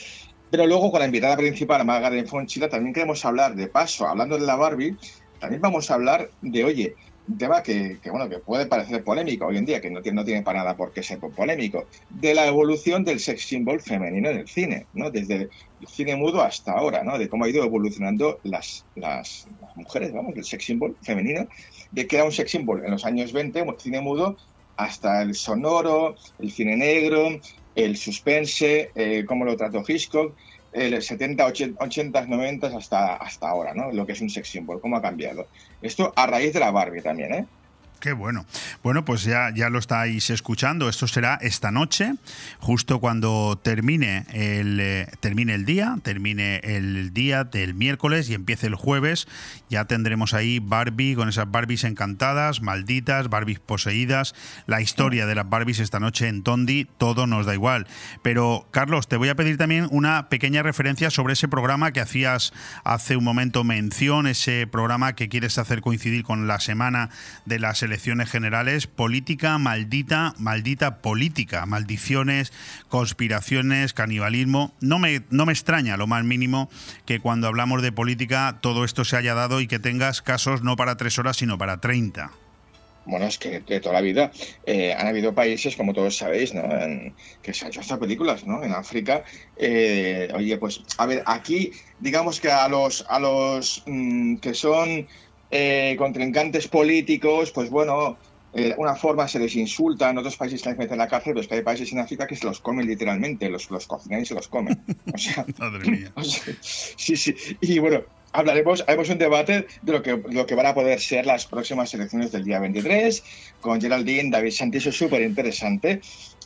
Pero luego con la invitada principal, Margaret Fonchila, también queremos hablar, de paso, hablando de la Barbie, también vamos a hablar de, oye, un tema que, bueno, que puede parecer polémico hoy en día, que no tiene, no tiene para nada por qué ser polémico, de la evolución del sex symbol femenino en el cine, ¿no? Desde el cine mudo hasta ahora, ¿no? De cómo ha ido evolucionando las, las, mujeres, vamos, el sex symbol femenino, de que era un sex symbol en los años 20, cine mudo, hasta el sonoro, el cine negro, el suspense, eh, cómo lo trató Hitchcock, el 70, 80, 90 hasta, hasta ahora, ¿no? Lo que es un sex symbol, cómo ha cambiado. Esto a raíz de la Barbie también, ¿eh? Qué bueno. Bueno, pues ya, ya lo estáis escuchando. Esto será esta noche, justo cuando termine el, eh, termine el día, termine el día del miércoles y empiece el jueves. Ya tendremos ahí Barbie con esas Barbies encantadas, malditas, Barbies poseídas. La historia de las Barbies esta noche en Tondi, todo nos da igual. Pero, Carlos, te voy a pedir también una pequeña referencia sobre ese programa que hacías hace un momento mención, ese programa que quieres hacer coincidir con la semana de las elecciones generales, política maldita, maldita política, maldiciones, conspiraciones, canibalismo. No me, no me extraña lo más mínimo que cuando hablamos de política todo esto se haya dado y que tengas casos no para tres horas, sino para 30 bueno, es que de toda la vida eh, han habido países, como todos sabéis, ¿no? que se han hecho hasta películas, ¿no? En África, eh, oye, pues, a ver, aquí, digamos que a los, a los mm, que son eh, contrincantes políticos, pues bueno, eh, una forma se les insulta, en otros países se les mete en la cárcel, pero es que hay países en África que se los comen literalmente, los, los cocinan y se los comen. O sea, (laughs) Madre mía. (laughs) o sea, sí, sí. Y bueno, hablaremos, haremos un debate de lo que, lo que van a poder ser las próximas elecciones del día 23, con Geraldine, David Santis, es súper interesante.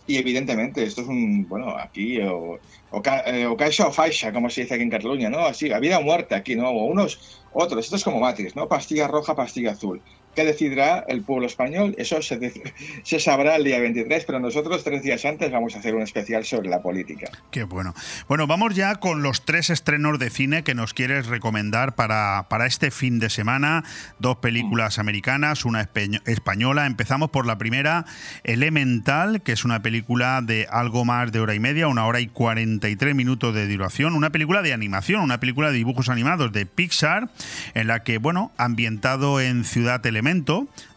Y evidentemente, esto es un, bueno, aquí, o, o, ca- eh, o caixa o faixa, como se dice aquí en Cataluña, ¿no? Así, a vida o muerte aquí, ¿no? O unos, otros. Esto es como Matrix, ¿no? Pastilla roja, pastilla azul. ¿Qué decidirá el pueblo español? Eso se, (laughs) sabrá el día 23, pero nosotros tres días antes vamos a hacer un especial sobre la política. Qué bueno. Bueno, vamos ya con los tres estrenos de cine que nos quieres recomendar para, para este fin de semana. Dos películas americanas, una española. Empezamos por la primera, Elemental, que es una película de algo más de hora y media, una hora y 43 minutos de duración. Una película de animación, una película de dibujos animados de Pixar, en la que, bueno, ambientado en Ciudad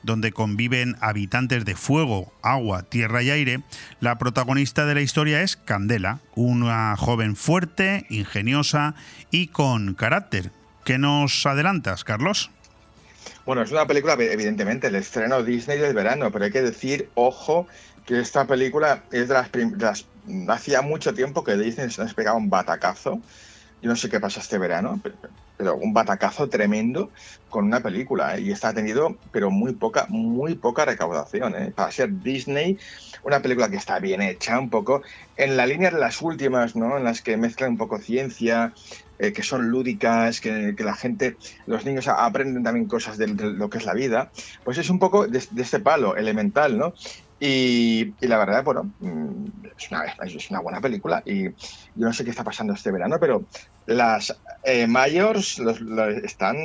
Donde conviven habitantes de fuego, agua, tierra y aire, la protagonista de la historia es Candela, una joven fuerte, ingeniosa y con carácter. ¿Qué nos adelantas, Carlos? Bueno, es una película, evidentemente, el estreno Disney del verano, pero hay que decir, ojo, que esta película es de las, de Hacía mucho tiempo que Disney se nos pegaba un batacazo. Yo no sé qué pasa este verano, pero, un batacazo tremendo con una película. ¿eh? Y esta ha tenido, pero muy poca, muy poca recaudación. ¿eh? Para ser Disney, una película que está bien hecha, un poco en la línea de las últimas, ¿no? En las que mezclan un poco ciencia, eh, que son lúdicas, que, la gente, los niños aprenden también cosas de, lo que es la vida, pues es un poco de este palo, elemental, ¿no? Y, y la verdad, bueno, mm, es una, es una buena película y yo no sé qué está pasando este verano, pero las eh, mayors los- los- están,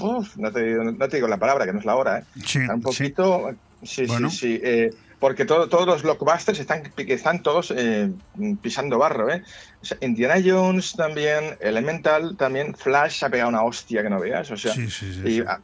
uf, no, te, digo- no te digo la palabra, que no es la hora, ¿eh? Sí, Están un poquito, sí, Bueno. sí, sí, eh, porque todo- todos los blockbusters están, están todos eh, pisando barro, ¿eh? O sea, Indiana Jones también, Elemental también, Flash ha pegado una hostia que no veas, o sea, Sí, sí, sí, y. A,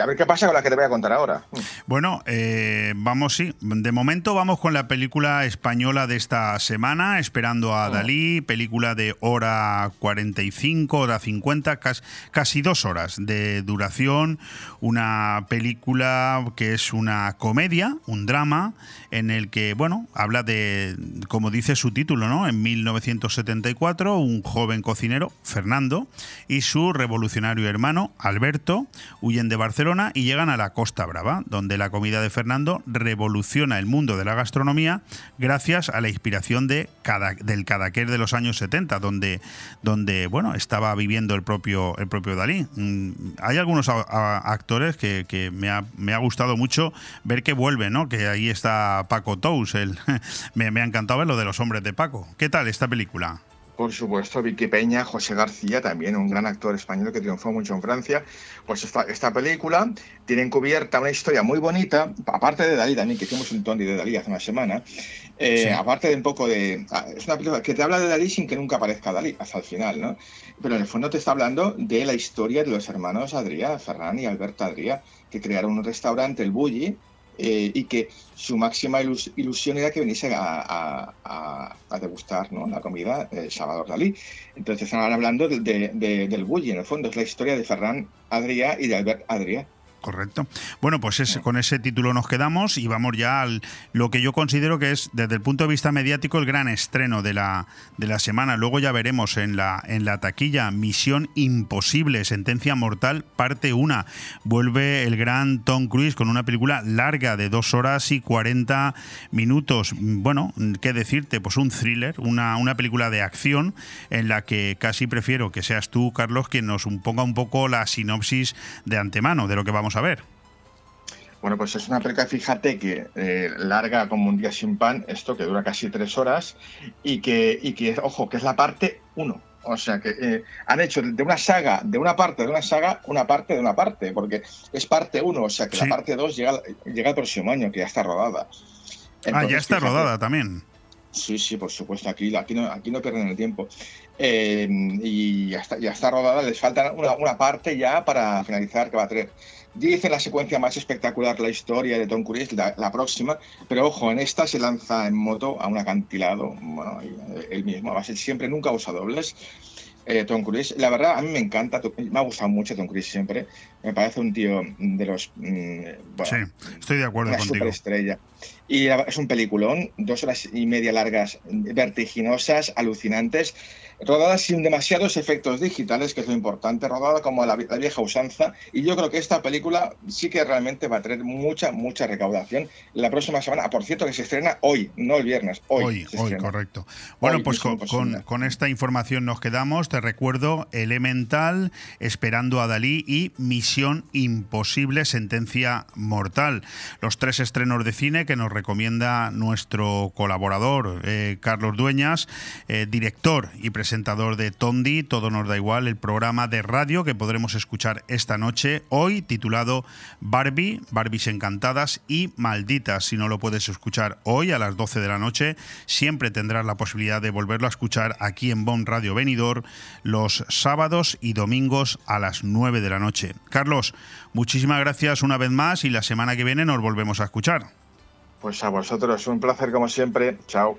a ver qué pasa con la que te voy a contar ahora. Bueno, eh, vamos, sí. De momento vamos con la película española de esta semana, Esperando a Dalí, película de hora 45, hora 50, casi, casi dos horas de duración. Una película que es una comedia, un drama, en el que, bueno, habla de, como dice su título, ¿no? En 1974, un joven cocinero, Fernando, y su revolucionario hermano, Alberto, huyen de Barcelona y llegan a la Costa Brava, donde la comida de Fernando revoluciona el mundo de la gastronomía gracias a la inspiración de cada, del Cadaqués de los años 70, donde, donde bueno, estaba viviendo el propio, el propio Dalí. Mm, Hay algunos actores que, que me, ha, me ha gustado mucho ver que vuelven, ¿no? que ahí está Paco Tous, el, (laughs) me, me ha encantado ver lo de los hombres de Paco. ¿Qué tal esta película? Por supuesto, Vicky Peña, José García, también un gran actor español que triunfó mucho en Francia. Pues esta, esta película tiene encubierta una historia muy bonita, aparte de Dalí también, que hicimos un tondi de Dalí hace una semana. eh, Sí. Aparte de un poco de. ah, Es una película que te habla de Dalí sin que nunca aparezca Dalí, hasta el final, ¿no? Pero en el fondo te está hablando de la historia de los hermanos Adrià, Ferran y Alberto Adrià, que crearon un restaurante, el Bulli, eh, y que su máxima ilus- ilusión era que viniese a, a- degustar la comida eh, Salvador Dalí. Entonces estaban hablando de, de- de- del Bulli, en el fondo, es la historia de Ferran Adrià y de Albert Adrià. Correcto. Bueno, pues es, con ese título nos quedamos y vamos ya al lo que yo considero que es, desde el punto de vista mediático, el gran estreno de la, de la semana. Luego ya veremos en la, en la taquilla Misión Imposible, Sentencia Mortal, parte 1. Vuelve el gran Tom Cruise con una película larga de dos horas y 40 minutos. Bueno, ¿qué decirte? Pues un thriller, una, una película de acción en la que casi prefiero que seas tú, Carlos, quien nos ponga un poco la sinopsis de antemano de lo que vamos a ver? Bueno, pues es una película, fíjate, que eh, larga como un día sin pan, esto que dura casi tres horas, y que, y que ojo, que es la parte uno. O sea que eh, han hecho de una saga, de una parte de una saga, una parte de una parte, porque es parte uno, o sea que la parte dos llega, llega el próximo año, que ya está rodada. ah, ya está rodada también. Sí, sí, por supuesto, aquí, aquí, no, aquí no pierden el tiempo. Eh, y ya está, ya está rodada, les falta una, una parte ya para finalizar que va a tener Dice la secuencia más espectacular la historia de Tom Cruise, la, próxima, pero ojo, en esta se lanza en moto a un acantilado, bueno, él mismo, va a ser siempre, nunca usa dobles. Eh, Tom Cruise, la verdad, a mí me encanta, me ha gustado mucho Tom Cruise siempre, me parece un tío de los... Mm, sí, estoy de acuerdo una contigo. estrella. Y es un peliculón, dos horas y media largas, vertiginosas, alucinantes rodada sin demasiados efectos digitales, que es lo importante, rodada como la, vieja usanza. Y yo creo que esta película sí que realmente va a tener mucha, mucha recaudación la próxima semana. Por cierto, que se estrena hoy, no el viernes, hoy. Hoy, correcto. Bueno, pues con, con, esta información nos quedamos. Te recuerdo Elemental, Esperando a Dalí y Misión Imposible, Sentencia Mortal. Los tres estrenos de cine que nos recomienda nuestro colaborador, eh, Carlos Dueñas, eh, director y presidente presentador de Tondi, Todo nos da igual, el programa de radio que podremos escuchar esta noche, hoy titulado Barbie, Barbies encantadas y malditas. Si no lo puedes escuchar hoy a las 12 de la noche, siempre tendrás la posibilidad de volverlo a escuchar aquí en Bon Radio Venidor los sábados y domingos a las 9 de la noche. Carlos, muchísimas gracias una vez más y la semana que viene nos volvemos a escuchar. Pues a vosotros, un placer como siempre. Chao.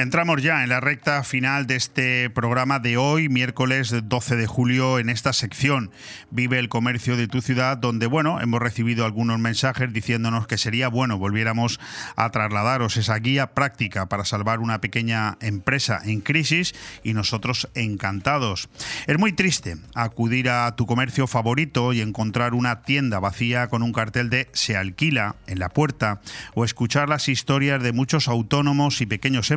Entramos ya en la recta final de este programa de hoy, miércoles 12 de julio, en esta sección Vive el comercio de tu ciudad, donde, bueno, hemos recibido algunos mensajes diciéndonos que sería bueno volviéramos a trasladaros esa guía práctica para salvar una pequeña empresa en crisis y nosotros encantados. Es muy triste acudir a tu comercio favorito y encontrar una tienda vacía con un cartel de se alquila en la puerta o escuchar las historias de muchos autónomos y pequeños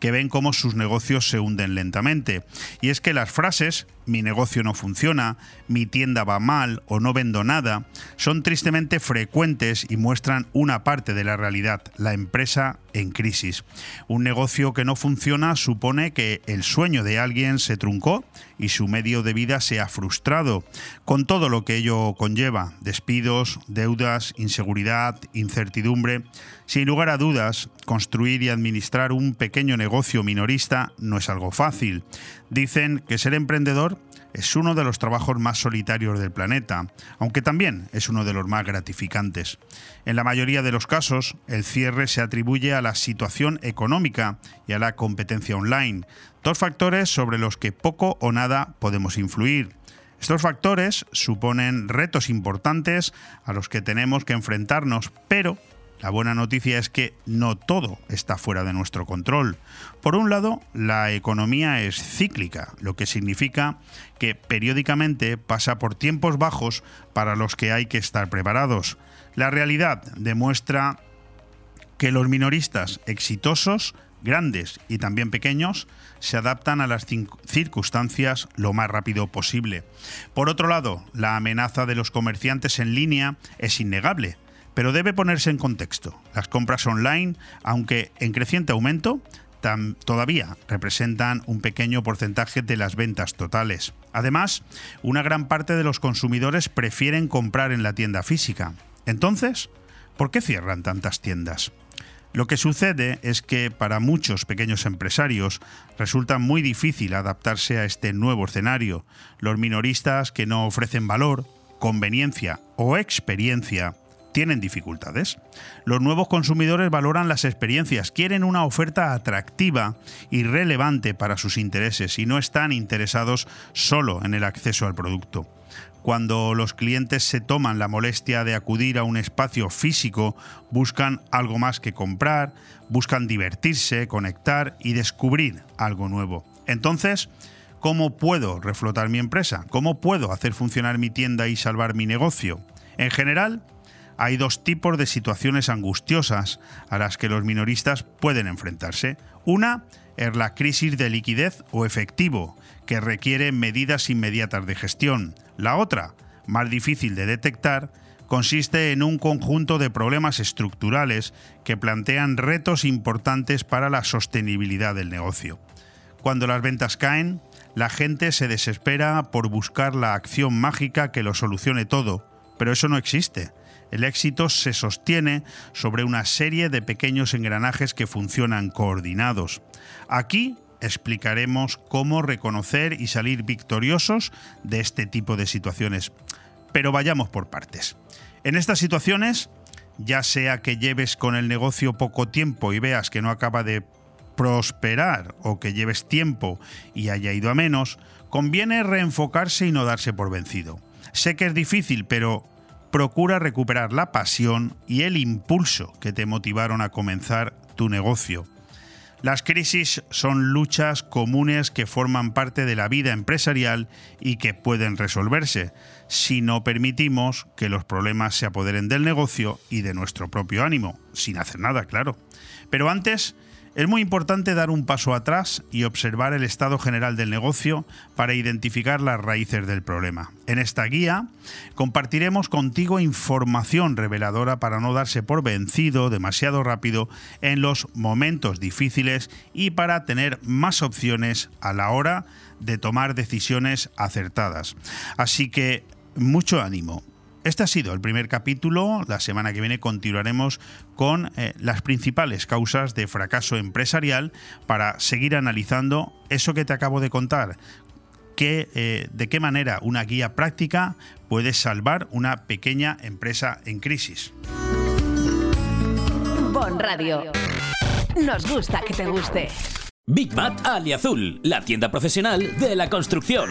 que ven cómo sus negocios se hunden lentamente. Y es que las frases mi negocio no funciona, mi tienda va mal o no vendo nada, son tristemente frecuentes y muestran una parte de la realidad, la empresa en crisis. Un negocio que no funciona supone que el sueño de alguien se truncó y su medio de vida se ha frustrado, con todo lo que ello conlleva, despidos, deudas, inseguridad, incertidumbre. Sin lugar a dudas, construir y administrar un pequeño negocio minorista no es algo fácil. Dicen que ser emprendedor es uno de los trabajos más solitarios del planeta, aunque también es uno de los más gratificantes. En la mayoría de los casos, el cierre se atribuye a la situación económica y a la competencia online, dos factores sobre los que poco o nada podemos influir. Estos factores suponen retos importantes a los que tenemos que enfrentarnos, pero la buena noticia es que no todo está fuera de nuestro control. Por un lado, la economía es cíclica, lo que significa que periódicamente pasa por tiempos bajos para los que hay que estar preparados. La realidad demuestra que los minoristas exitosos, grandes y también pequeños, se adaptan a las circunstancias lo más rápido posible. Por otro lado, la amenaza de los comerciantes en línea es innegable pero debe ponerse en contexto. Las compras online, aunque en creciente aumento, todavía representan un pequeño porcentaje de las ventas totales. Además, una gran parte de los consumidores prefieren comprar en la tienda física. Entonces, ¿por qué cierran tantas tiendas? Lo que sucede es que para muchos pequeños empresarios resulta muy difícil adaptarse a este nuevo escenario. Los minoristas que no ofrecen valor, conveniencia o experiencia tienen dificultades. Los nuevos consumidores valoran las experiencias, quieren una oferta atractiva y relevante para sus intereses y no están interesados solo en el acceso al producto. Cuando los clientes se toman la molestia de acudir a un espacio físico, buscan algo más que comprar, buscan divertirse, conectar y descubrir algo nuevo. Entonces, ¿cómo puedo reflotar mi empresa? ¿Cómo puedo hacer funcionar mi tienda y salvar mi negocio? En general, hay dos tipos de situaciones angustiosas a las que los minoristas pueden enfrentarse. Una es la crisis de liquidez o efectivo, que requiere medidas inmediatas de gestión. La otra, más difícil de detectar, consiste en un conjunto de problemas estructurales que plantean retos importantes para la sostenibilidad del negocio. Cuando las ventas caen, la gente se desespera por buscar la acción mágica que lo solucione todo, pero eso no existe. El éxito se sostiene sobre una serie de pequeños engranajes que funcionan coordinados. Aquí explicaremos cómo reconocer y salir victoriosos de este tipo de situaciones. Pero vayamos por partes. En estas situaciones, ya sea que lleves con el negocio poco tiempo y veas que no acaba de prosperar o que lleves tiempo y haya ido a menos, conviene reenfocarse y no darse por vencido. Sé que es difícil, pero procura recuperar la pasión y el impulso que te motivaron a comenzar tu negocio. Las crisis son luchas comunes que forman parte de la vida empresarial y que pueden resolverse si no permitimos que los problemas se apoderen del negocio y de nuestro propio ánimo, sin hacer nada, claro. Pero antes, es muy importante dar un paso atrás y observar el estado general del negocio para identificar las raíces del problema. En esta guía compartiremos contigo información reveladora para no darse por vencido demasiado rápido en los momentos difíciles y para tener más opciones a la hora de tomar decisiones acertadas. Así que mucho ánimo. Este ha sido el primer capítulo. La semana que viene continuaremos con eh, las principales causas de fracaso empresarial para seguir analizando eso que te acabo de contar. Eh, de qué manera una guía práctica puede salvar una pequeña empresa en crisis. Bon Radio. Nos gusta que te guste. Big Mat Aliazul, la tienda profesional de la construcción.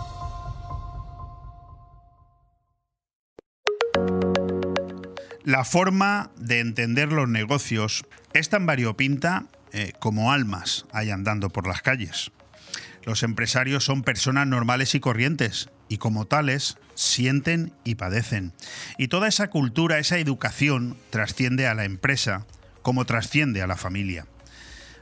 La forma de entender los negocios es tan variopinta eh, como almas hay andando por las calles. Los empresarios son personas normales y corrientes y como tales sienten y padecen. Y toda esa cultura, esa educación trasciende a la empresa como trasciende a la familia.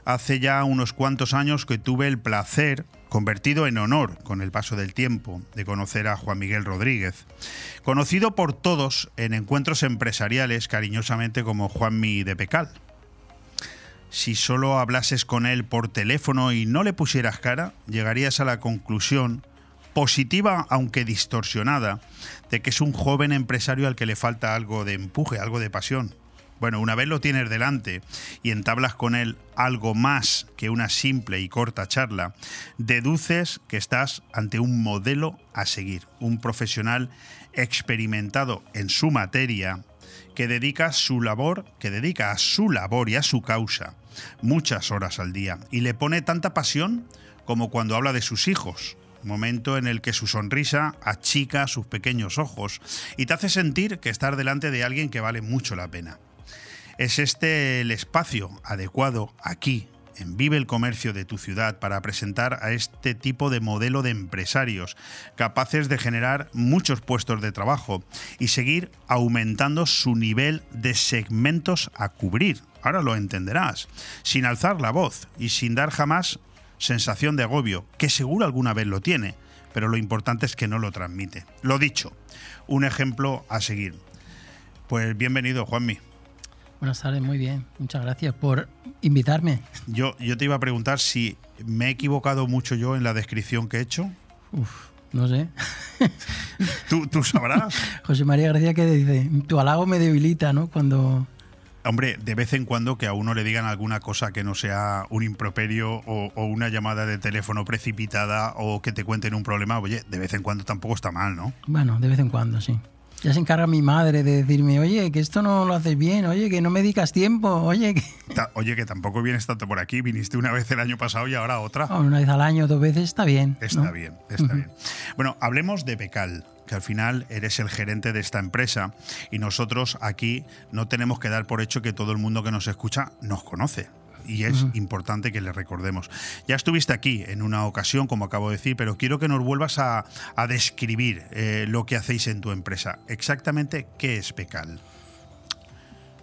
Hace ya unos cuantos años que tuve el placer convertido en honor con el paso del tiempo de conocer a Juan Miguel Rodríguez, conocido por todos en encuentros empresariales cariñosamente como Juanmi de Pecal. Si solo hablases con él por teléfono y no le pusieras cara, llegarías a la conclusión positiva aunque distorsionada de que es un joven empresario al que le falta algo de empuje, algo de pasión. Bueno, una vez lo tienes delante y entablas con él algo más que una simple y corta charla, deduces que estás ante un modelo a seguir, un profesional experimentado en su materia que dedica su labor, que dedica a su labor y a su causa muchas horas al día y le pone tanta pasión como cuando habla de sus hijos, momento en el que su sonrisa achica sus pequeños ojos y te hace sentir que estás delante de alguien que vale mucho la pena. Es este el espacio adecuado aquí, en Vive el Comercio de tu ciudad, para presentar a este tipo de modelo de empresarios capaces de generar muchos puestos de trabajo y seguir aumentando su nivel de segmentos a cubrir. Ahora lo entenderás, sin alzar la voz y sin dar jamás sensación de agobio, que seguro alguna vez lo tiene, pero lo importante es que no lo transmite. Lo dicho, un ejemplo a seguir. Pues bienvenido, Juanmi. Buenas tardes, muy bien. Muchas gracias por invitarme. Yo, yo te iba a preguntar si me he equivocado mucho yo en la descripción que he hecho. Uf, no sé. (laughs) ¿Tú, tú sabrás. (laughs) José María García que dice, tu halago me debilita, ¿no? Cuando... Hombre, de vez en cuando que a uno le digan alguna cosa que no sea un improperio o, o, una llamada de teléfono precipitada o que te cuenten un problema, oye, de vez en cuando tampoco está mal, ¿no? Bueno, de vez en cuando, sí. Ya se encarga mi madre de decirme, oye, que esto no lo haces bien, oye, que no me dedicas tiempo, oye, que... (laughs) Oye, que tampoco vienes tanto por aquí, viniste una vez el año pasado y ahora otra. Oh, una vez al año, dos veces, está bien. Está ¿no? bien, está uh -huh. bien. Bueno, hablemos de Becal que al final eres el gerente de esta empresa y nosotros aquí no tenemos que dar por hecho que todo el mundo que nos escucha nos conoce y es uh -huh. importante que le recordemos. Ya estuviste aquí en una ocasión, como acabo de decir, pero quiero que nos vuelvas a, a describir eh, lo que hacéis en tu empresa. Exactamente, ¿qué es Pecal?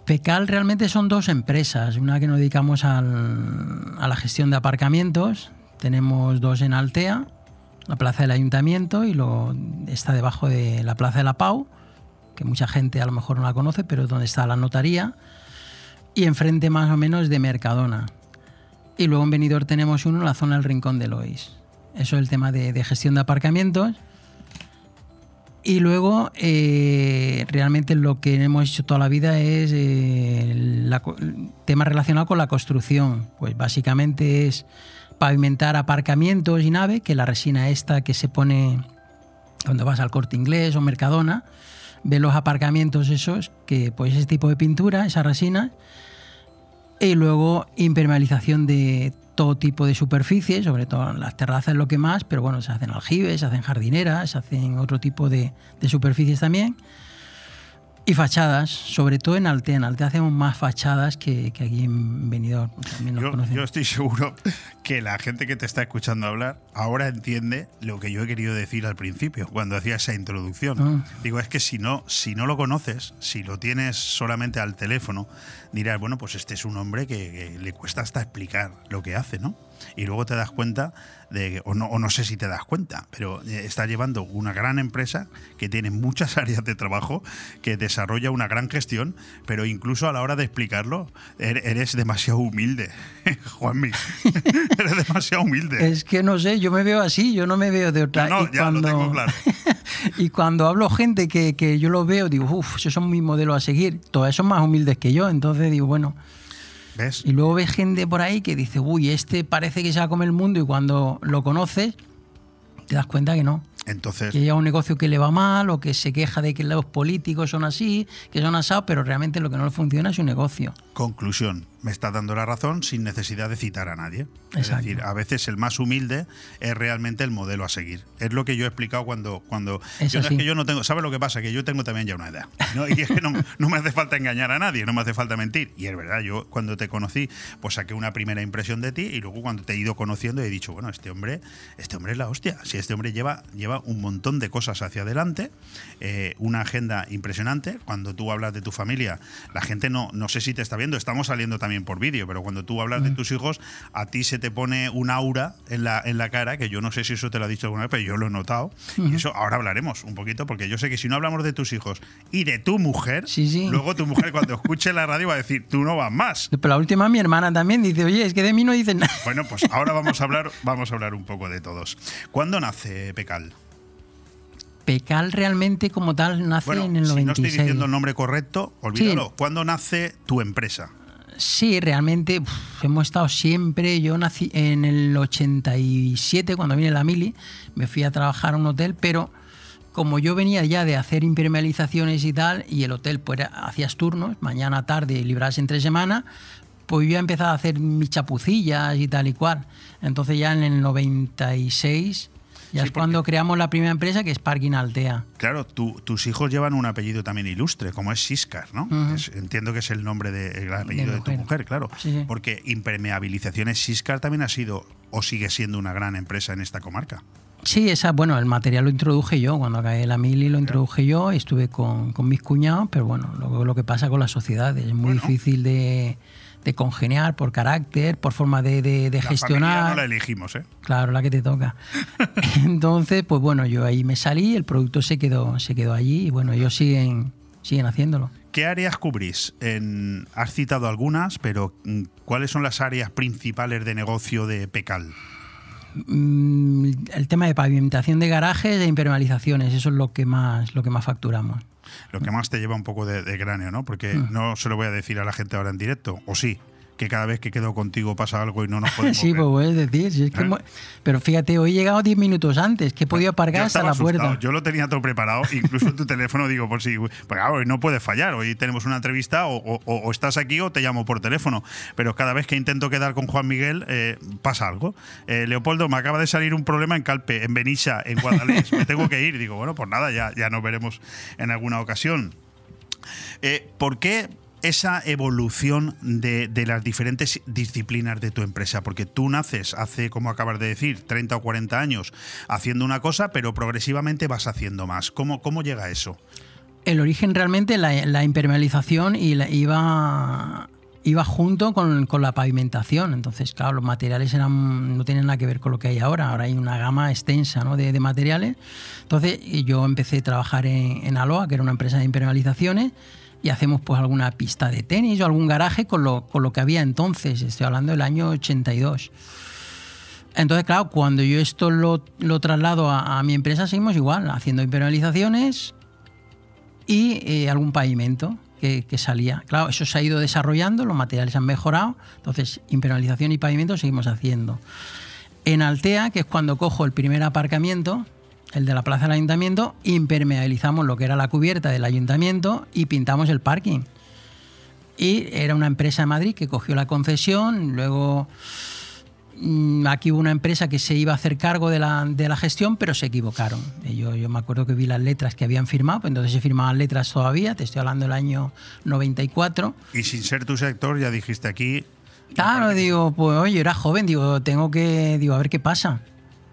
Pecal realmente son dos empresas, una que nos dedicamos al, a la gestión de aparcamientos, tenemos dos en Altea, la plaza del ayuntamiento y lo, está debajo de la plaza de la Pau, que mucha gente a lo mejor no la conoce, pero es donde está la notaría y enfrente más o menos de Mercadona. Y luego en Benidorm tenemos uno en la zona del Rincón de Lois. Eso es el tema de, gestión de aparcamientos. Y luego, eh, realmente lo que hemos hecho toda la vida es eh, el tema relacionado con la construcción. Pues básicamente es pavimentar aparcamientos y nave, que la resina esta que se pone cuando vas al corte inglés o Mercadona, ves los aparcamientos esos, que pues ese tipo de pintura, esa resina, y luego impermeabilización de todo tipo de superficies, sobre todo en las terrazas lo que más, pero bueno, se hacen aljibes, se hacen jardineras, se hacen otro tipo de, de superficies también. Y fachadas, sobre todo en Altea. En Altea hacemos más fachadas que, que aquí en Benidorm. También nos Yo, conocen. yo estoy seguro que la gente que te está escuchando hablar ahora entiende lo que yo he querido decir al principio, cuando hacía esa introducción. Ah. Digo, es que si no, si no lo conoces, si lo tienes solamente al teléfono, dirás, bueno, pues este es un hombre que, que le cuesta hasta explicar lo que hace, ¿no? Y luego te das cuenta de, o no, o no sé si te das cuenta, pero eh, está llevando una gran empresa que tiene muchas (laughs) áreas de trabajo, que desarrolla una gran gestión, pero incluso a la hora de explicarlo, er- eres demasiado humilde, (laughs) Juanmi. (laughs) eres demasiado humilde. Es que no sé, yo me veo así, yo no me veo de otra. No, y ya lo tengo claro. y cuando hablo gente que, que yo lo veo, digo, uff, esos son mis modelos a seguir. Todos son más humildes que yo, entonces digo, bueno. ¿Ves? Y luego ves gente por ahí que dice, uy, este parece que se va a comer el mundo y cuando lo conoces, te das cuenta que no. Entonces, Que lleva un negocio que le va mal o que se queja de que los políticos son así, que son asados, pero realmente lo que no le funciona es su negocio. conclusión, me está dando la razón sin necesidad de citar a nadie. Es decir, a veces el más humilde es realmente el modelo a seguir. Es lo que yo he explicado cuando... cuando yo, no es que yo no tengo... ¿Sabes lo que pasa? Que yo tengo también ya una edad. ¿no? Y es que no, no me hace falta engañar a nadie, no me hace falta mentir. Y es verdad, yo cuando te conocí, pues saqué una primera impresión de ti y luego cuando te he ido conociendo he dicho, bueno, este hombre, este hombre es la hostia. Si este hombre lleva, lleva un montón de cosas hacia adelante, eh, una agenda impresionante. Cuando tú hablas de tu familia, la gente no, no sé si te está viendo, estamos saliendo también por vídeo, pero cuando tú hablas de tus hijos, a ti se te pone un aura en la, en la cara, que yo no sé si eso te lo ha dicho alguna vez, pero yo lo he notado. Y eso ahora hablaremos un poquito, porque yo sé que si no hablamos de tus hijos y de tu mujer, luego tu mujer cuando escuche la radio va a decir, tú no vas más. Pero la última, mi hermana también dice, oye, es que de mí no dicen nada. Bueno, pues ahora vamos a (laughs) hablar, vamos a hablar un poco de todos. ¿Cuándo nace Pecal? Pecal realmente como tal nace Bueno, en el si no 96. estoy diciendo el nombre correcto, olvídalo. ¿Cuándo nace tu empresa? Sí, realmente hemos estado siempre. Yo nací en el 87, cuando vine la mili, me fui a trabajar a un hotel, pero como yo venía ya de hacer impermeabilizaciones y tal, y el hotel pues hacías turnos, mañana, tarde, librarse entre semana, pues yo ya empezaba a hacer mis chapucillas y tal y cual. Entonces ya en el 96 ya es cuando creamos la primera empresa que es Parking Altea. Claro, tu- tus hijos llevan un apellido también ilustre, como es Siscar, ¿no? Es- entiendo que es el nombre de, el apellido de, tu mujer. claro. Sí, sí. Porque Impermeabilizaciones Siscar también ha sido o sigue siendo una gran empresa en esta comarca. Sí, esa, bueno, el material lo introduje yo, cuando acabé la mili lo introduje yo, estuve con, con mis cuñados, pero bueno, lo, lo que pasa con la sociedad es muy difícil de, de congeniar por carácter, por forma de, de- de La gestionar. no la elegimos, ¿eh? Claro, la que te toca. (laughs) Entonces, pues bueno, yo ahí me salí, el producto se quedó, se quedó allí y bueno, ellos siguen, siguen haciéndolo. ¿Qué áreas cubrís? En- has citado algunas, pero mm, ¿cuáles son las áreas principales de negocio de Pecal? Mm, El tema de pavimentación de garajes e impermeabilizaciones, eso es lo que más, lo que más facturamos. Lo que más te lleva un poco de, de cráneo, ¿no? Porque Mm. no se lo voy a decir a la gente ahora en directo, o sí, que cada vez que quedo contigo pasa algo y no nos (laughs) podemos Sí, ver. pues puedes decir. si es que ¿Eh? Pero fíjate, hoy he llegado 10 minutos antes, que he podido aparcar hasta la puerta. Yo lo tenía todo preparado, incluso tu (laughs) teléfono digo, por si, pues claro, hoy no puede fallar, hoy tenemos una entrevista o, o- o estás aquí o te llamo por teléfono, pero cada vez que intento quedar con Juan Miguel eh, pasa algo. Eh, Leopoldo, me acaba de salir un problema en Calpe, en Benissa, en Guadalés, me tengo que ir. Digo, bueno, pues nada, ya, ya nos veremos en alguna ocasión. Eh, ¿Por qué esa evolución de, de las diferentes disciplinas de tu empresa? Porque tú naces hace, como acabas de decir, 30 o 40 años haciendo una cosa, pero progresivamente vas haciendo más. ¿Cómo, cómo llega eso? El origen realmente, la, la impermeabilización y la- iba, iba junto con, con la pavimentación. Entonces, claro, los materiales eran, no tienen nada que ver con lo que hay ahora. Ahora hay una gama extensa de, materiales. Entonces, yo empecé a trabajar en, en Aloha, que era una empresa de impermeabilizaciones, y hacemos pues alguna pista de tenis o algún garaje con lo, con lo que había entonces. Estoy hablando del año 82. Entonces, claro, cuando yo esto lo, lo traslado a, mi empresa, seguimos igual, haciendo impermeabilizaciones y eh, algún pavimento que, que salía. Claro, eso se ha ido desarrollando, los materiales han mejorado, entonces impermeabilización y pavimento seguimos haciendo. En Altea, que es cuando cojo el primer aparcamiento, el de la plaza del ayuntamiento, impermeabilizamos lo que era la cubierta del ayuntamiento y pintamos el parking. Y era una empresa de Madrid que cogió la concesión, luego mm, aquí hubo una empresa que se iba a hacer cargo de la, de la gestión, pero se equivocaron. Yo, yo me acuerdo que vi las letras que habían firmado, pues entonces se firmaban letras todavía, te estoy hablando del año 94. Y sin ser tu sector, ya dijiste aquí, Claro, digo, pues oye, era joven, digo, tengo que, digo, a ver qué pasa.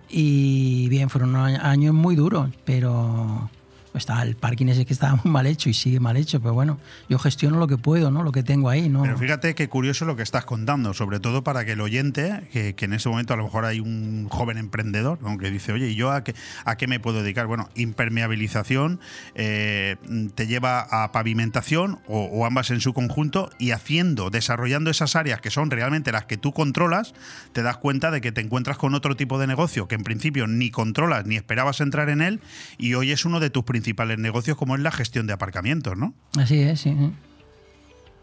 Y bien, fueron unos años muy duros, pero está el parking ese que estaba (laughs) muy mal hecho y sigue mal hecho, pero bueno, yo gestiono lo que puedo, ¿no? Lo que tengo ahí, ¿no? Pero fíjate qué curioso lo que estás contando, sobre todo para que el oyente, que, en ese momento a lo mejor hay un joven emprendedor, aunque dice, oye, ¿y yo a qué, a qué me puedo dedicar? Bueno, impermeabilización eh, te lleva a pavimentación o, o ambas en su conjunto y haciendo, desarrollando esas áreas que son realmente las que tú controlas, te das cuenta de que te encuentras con otro tipo de negocio que en principio ni controlas ni esperabas entrar en él y hoy es uno de tus principales negocios como es la gestión de aparcamientos, ¿no? Así es, sí.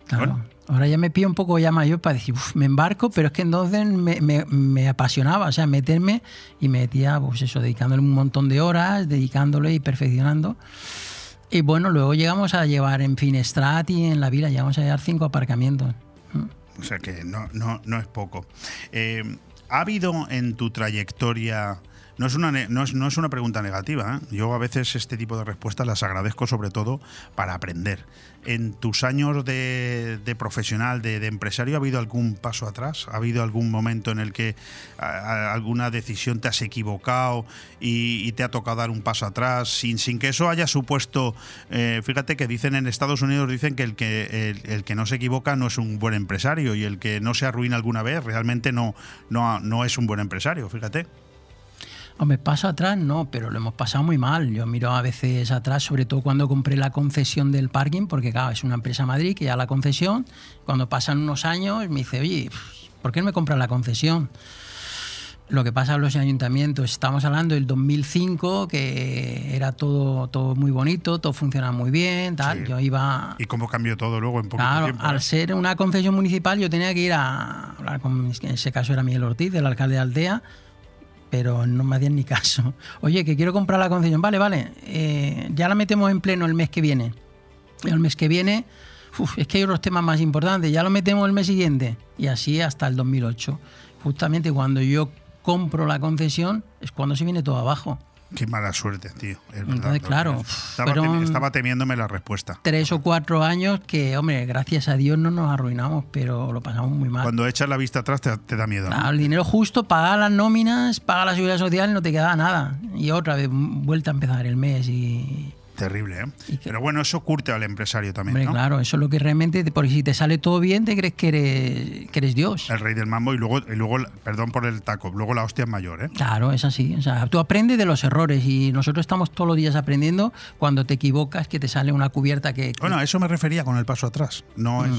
Claro. Ahora ya me pido un poco ya mayor para decir, "Uf, me embarco, pero es que entonces me, me- me apasionaba, o sea, meterme y me metía, pues eso, dedicándole un montón de horas, dedicándole y perfeccionando. Y bueno, luego llegamos a llevar en Finestrat y en la vila, llegamos a llevar cinco aparcamientos. O sea que no, no, no es poco. Eh, ¿Ha habido en tu trayectoria... No es, una, no, es, no es una pregunta negativa. ¿eh? Yo a veces este tipo de respuestas las agradezco sobre todo para aprender. ¿En tus años de, de profesional, de, empresario, ha habido algún paso atrás? ¿Ha habido algún momento en el que alguna decisión te has equivocado y, te ha tocado dar un paso atrás sin, sin que eso haya supuesto... eh, fíjate que dicen en Estados Unidos, dicen que el que, el, el que no se equivoca no es un buen empresario y el que no se arruina alguna vez realmente no, no, no es un buen empresario, fíjate. Hombre, paso atrás no, pero lo hemos pasado muy mal. Yo miro a veces atrás, sobre todo cuando compré la concesión del parking, porque claro, es una empresa Madrid que ya la concesión, cuando pasan unos años me dice, oye, ¿por qué no me compras la concesión? Lo que pasa en los ayuntamientos, estamos hablando del 2005, que era todo, todo muy bonito, todo funcionaba muy bien, tal. Yo iba, ¿Y cómo cambió todo luego en poquito Claro, tiempo? al eh? ser una concesión municipal yo tenía que ir a hablar con, en ese caso era Miguel Ortiz, el alcalde de Aldea, pero no me hacían ni caso. (laughs) Oye, que quiero comprar la concesión. Vale, vale, eh, ya la metemos en pleno el mes que viene. El mes que viene, uf, es que hay otros temas más importantes, ya lo metemos el mes siguiente. Y así hasta el 2008. Justamente cuando yo compro la concesión es cuando se viene todo abajo. Qué mala suerte, tío. es Entonces, claro, Estaba, fueron- temi- estaba temiéndome la respuesta. Tres o cuatro años que, hombre, gracias a Dios no nos arruinamos, pero lo pasamos muy mal. Cuando echas la vista atrás te, te da miedo. ¿no? El dinero justo, pagar las nóminas, pagar la seguridad social y no te queda nada. Y otra vez, vuelta a empezar el mes y... Terrible, ¿eh? Pero bueno, eso curte al empresario también, Hombre, ¿no? claro, eso es lo que realmente, porque si te sale todo bien, te crees que eres, que eres Dios. El rey del mambo y luego, y luego, perdón por el taco, luego la hostia es mayor, ¿eh? Claro, es así. O sea, tú aprendes de los errores y nosotros estamos todos los días aprendiendo cuando te equivocas, que te sale una cubierta que... que- Bueno, a eso me refería con el paso atrás. No es,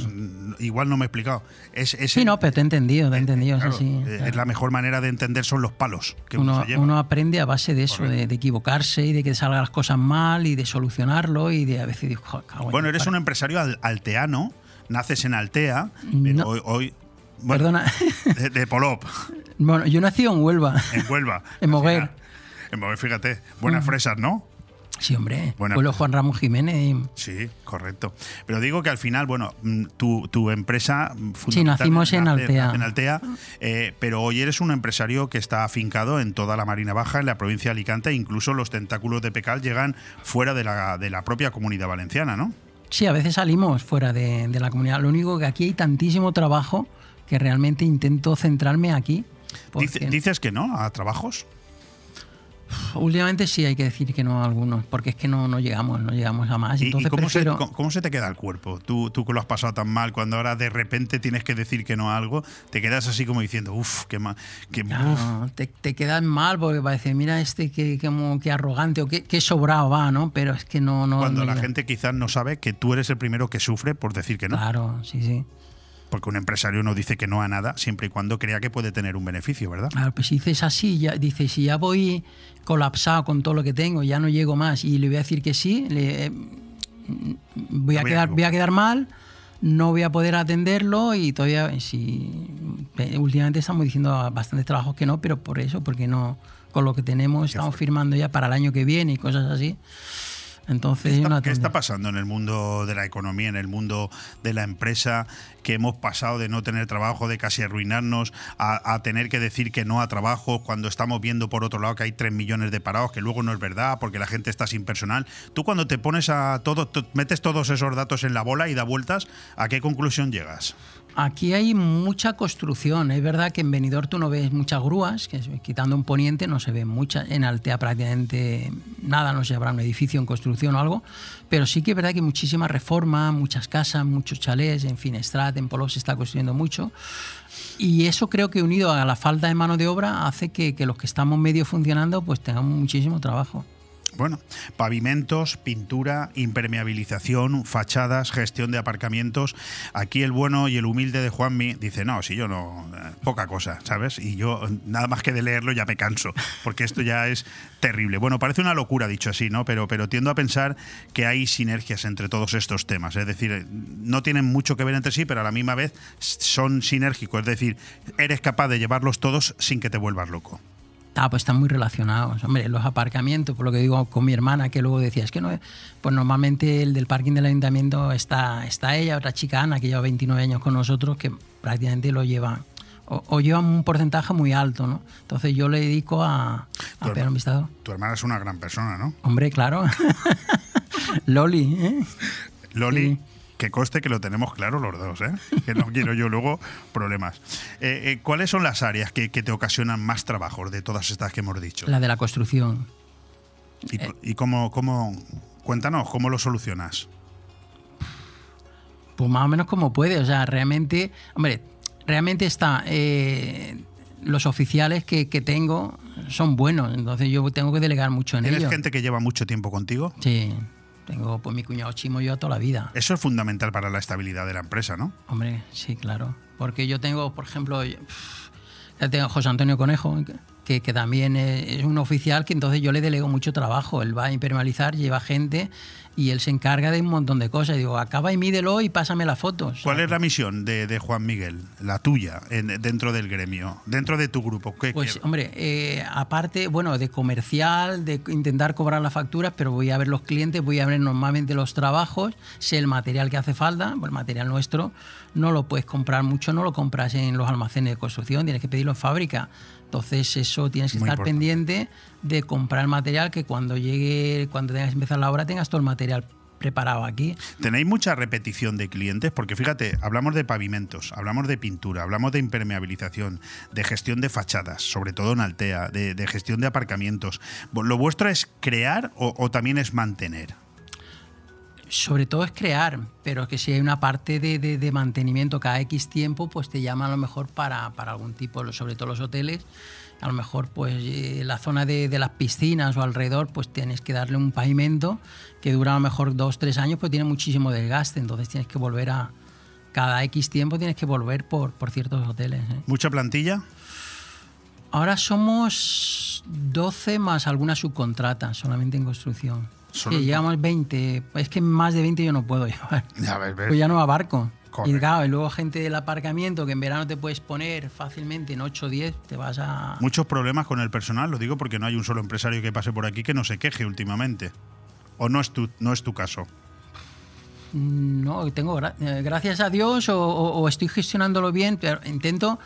igual no me he explicado. Es, es Mm. sí, no, pero te he entendido, te he entendido, claro, es así. eh, claro. es la mejor manera de entender son los palos que uno, Uno, se lleva. uno aprende a base de eso, de, de equivocarse y de que salgan las cosas mal y de solucionarlo y de a veces digo, "Jo, cago en Bueno, eres par-". un empresario al- alteano, naces en Altea, pero No. hoy, hoy- bueno, Perdona. (laughs) de, de Polop, Bueno, yo nací en Huelva. en Huelva. (laughs) En Moguer. En Moguer, fíjate, buenas Mm. fresas, ¿no? Sí, hombre. Pueblo empresa. Juan Ramón Jiménez. Sí, correcto. Pero digo que al final, bueno, mm, tu, tu empresa. mm, Sí, nacimos en Altea. En Altea, eh, pero hoy eres un empresario que está afincado en toda la Marina Baja, en la provincia de Alicante, e incluso los tentáculos de Pecal llegan fuera de la, de la propia comunidad valenciana, ¿no? Sí, a veces salimos fuera de, de la comunidad. Lo único que aquí hay tantísimo trabajo que realmente intento centrarme aquí. Dice- dices que no a trabajos. Últimamente sí hay que decir que no a algunos, porque es que no, no llegamos, no llegamos a más. ¿Y, y Entonces cómo, se, prefiero... cómo- cómo se te queda el cuerpo? Tú, tú que lo has pasado tan mal, cuando ahora de repente tienes que decir que no a algo, te quedas así como diciendo, uff, qué mal. Qué, Claro, te, te quedas mal porque parece, mira este como, que arrogante o que, que sobrado va, ¿no? Pero es que no... no cuando no la gente quizás no sabe que tú eres el primero que sufre por decir que no. Claro, sí, sí. Porque un empresario no dice que no a nada siempre y cuando crea que puede tener un beneficio, ¿verdad? Claro, pues si dices así, ya, dices, si ya voy colapsado con todo lo que tengo, ya no llego más y le voy a decir que sí, le, voy, a voy a quedar, voy a quedar mal, no voy a poder atenderlo y todavía, si, últimamente estamos diciendo a bastantes trabajos que no, pero por eso, porque no, con lo que tenemos, estamos firmando ya para el año que viene y cosas así. Entonces, ¿Qué está, qué pasando en el mundo de la economía, en el mundo de la empresa, que hemos pasado de no tener trabajo, de casi arruinarnos, a, a tener que decir que no a trabajo cuando estamos viendo por otro lado que hay 3 millones de parados, que luego no es verdad porque la gente está sin personal? Tú cuando te pones a todo, metes todos esos datos en la bola y da vueltas, ¿a qué conclusión llegas? Aquí hay mucha construcción. Es verdad que en Benidorm tú no ves muchas grúas, que quitando un poniente no se ven muchas. En Altea prácticamente nada, no se habrá un edificio en construcción o algo. Pero sí que es verdad que hay muchísima reforma, muchas casas, muchos chalés. En Finestrat, en Polop se está construyendo mucho. Y eso creo que unido a la falta de mano de obra hace que, que los que estamos medio funcionando pues tengamos muchísimo trabajo. Bueno, pavimentos, pintura, impermeabilización, fachadas, gestión de aparcamientos. Aquí el bueno y el humilde de Juanmi dice, no, si yo no, eh, poca cosa, ¿sabes? Y yo eh, nada más que de leerlo ya me canso, porque esto ya es terrible. Bueno, parece una locura dicho así, ¿no? Pero, pero tiendo a pensar que hay sinergias entre todos estos temas. Es decir, no tienen mucho que ver entre sí, pero a la misma vez son sinérgicos. Es decir, eres capaz de llevarlos todos sin que te vuelvas loco. Ah, pues están muy relacionados. Hombre, los aparcamientos, por lo que digo con mi hermana, que luego decía, es que no, pues normalmente el del parking del ayuntamiento está, está ella, otra chica Ana, que lleva 29 años con nosotros, que prácticamente lo lleva, o, o llevan un porcentaje muy alto, ¿no? Entonces yo le dedico a, a pegar un vistazo. Tu hermana es una gran persona, ¿no? Hombre, claro. (laughs) Loli, ¿eh? Loli, que coste que lo tenemos claro los dos, ¿eh? que no quiero yo luego problemas. Eh, eh, ¿Cuáles son las áreas que, que te ocasionan más trabajos de todas estas que hemos dicho? La de la construcción. ¿Y, y cómo, cómo, cuéntanos, cómo lo solucionas? Pues más o menos como puede. O sea, realmente, hombre, realmente está. eh, los oficiales que, que tengo son buenos, entonces yo tengo que delegar mucho en ¿Tienes ellos. gente que lleva mucho tiempo contigo? Sí, tengo pues mi cuñado Chimo yo toda la vida. Eso es fundamental para la estabilidad de la empresa, ¿no? Hombre, sí, claro. Porque yo tengo, por ejemplo, yo- ya tengo a José Antonio Conejo, que, que también es un oficial que entonces yo le delego mucho trabajo. Él va a impermeabilizar, lleva gente y él se encarga de un montón de cosas. Digo, acaba y mídelo y pásame las fotos. ¿Cuál es la misión de, de Juan Miguel, la tuya, en- dentro del gremio, dentro de tu grupo? ¿Qué, Pues, qué- hombre, eh, aparte, bueno, de comercial, de intentar cobrar las facturas, pero voy a ver los clientes, voy a ver normalmente los trabajos, sé el material que hace falta, pues el material nuestro no lo puedes comprar mucho, no lo compras en los almacenes de construcción, tienes que pedirlo en fábrica. Entonces, eso tienes que Muy estar importante. pendiente de comprar material que cuando llegue, cuando tengas que empezar la obra, tengas todo el material preparado aquí. ¿Tenéis mucha repetición de clientes? Porque fíjate, hablamos de pavimentos, hablamos de pintura, hablamos de impermeabilización, de gestión de fachadas, sobre todo en Altea, de, de gestión de aparcamientos. ¿Lo vuestro es crear o, o también es mantener? Sobre todo es crear, pero que si hay una parte de, de- de mantenimiento cada X tiempo, pues te llaman a lo mejor para, para algún tipo, sobre todo los hoteles, a lo mejor pues eh, la zona de, de las piscinas o alrededor, pues tienes que darle un pavimento que dura a lo mejor dos, tres años, pues tiene muchísimo desgaste, entonces tienes que volver a, cada X tiempo tienes que volver por, por ciertos hoteles. ¿eh? ¿Mucha plantilla? Ahora somos 12 más alguna subcontrata solamente en construcción. Solo llegamos 20. Es que más de 20 yo no puedo (laughs) llevar. Ves, ves. Pues ya no abarco. Correcto. Y, claro, y luego gente del aparcamiento que en verano te puedes poner fácilmente en 8 o 10, te vas a... Muchos problemas con el personal, lo digo porque no hay un solo empresario que pase por aquí que no se queje últimamente. ¿O no es tu, no es tu caso? No, tengo gra- eh, gracias a Dios o, o- o estoy gestionándolo bien, pero intento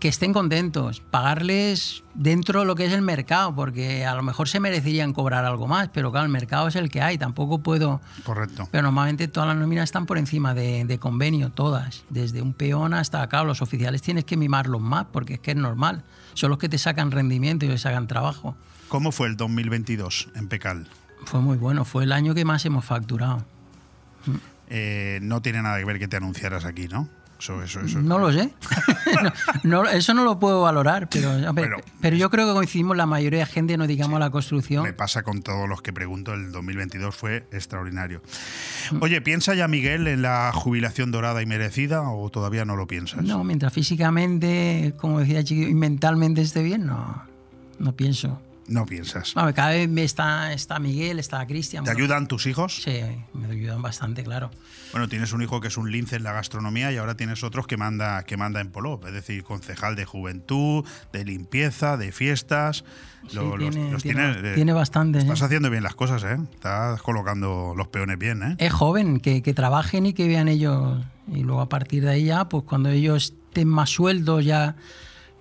que estén contentos, pagarles dentro de lo que es el mercado, porque a lo mejor se merecerían cobrar algo más, pero claro, el mercado es el que hay, tampoco puedo... Correcto. Pero normalmente todas las nóminas están por encima de, de convenio, todas, desde un peón hasta, claro, los oficiales tienes que mimarlos más, porque es que es normal, son los que te sacan rendimiento y te sacan trabajo. ¿Cómo fue el 2022 en Pecal? Fue muy bueno, fue el año que más hemos facturado. Eh, no tiene nada que ver que te anunciaras aquí, ¿no? Eso, eso, eso. No lo sé. (laughs) no, no, eso no lo puedo valorar, pero, hombre, pero yo creo que coincidimos la mayoría de gente, no digamos la construcción. Me pasa con todos los que pregunto, el 2022 fue extraordinario. Oye, ¿piensa ya Miguel en la jubilación dorada y merecida o todavía no lo piensas? No, mientras físicamente, como decía Chiqui, y mentalmente esté bien, no, no pienso. No piensas. No, cada vez me está, está Miguel, está Cristian. ¿Te bueno, ayudan tus hijos? Sí, me ayudan bastante, claro. Bueno, tienes un hijo que es un lince en la gastronomía y ahora tienes otros que manda, que manda en Polop, es decir, concejal de juventud, de limpieza, de fiestas. Sí, Lo- los- tiene- los tiene- eh, tiene bastante, Estás ¿eh? haciendo bien las cosas, ¿eh? Estás colocando los peones bien, ¿eh? Es joven, que, que trabajen y que vean ellos. Y luego a partir de ahí ya, pues cuando ellos estén más sueldos, ya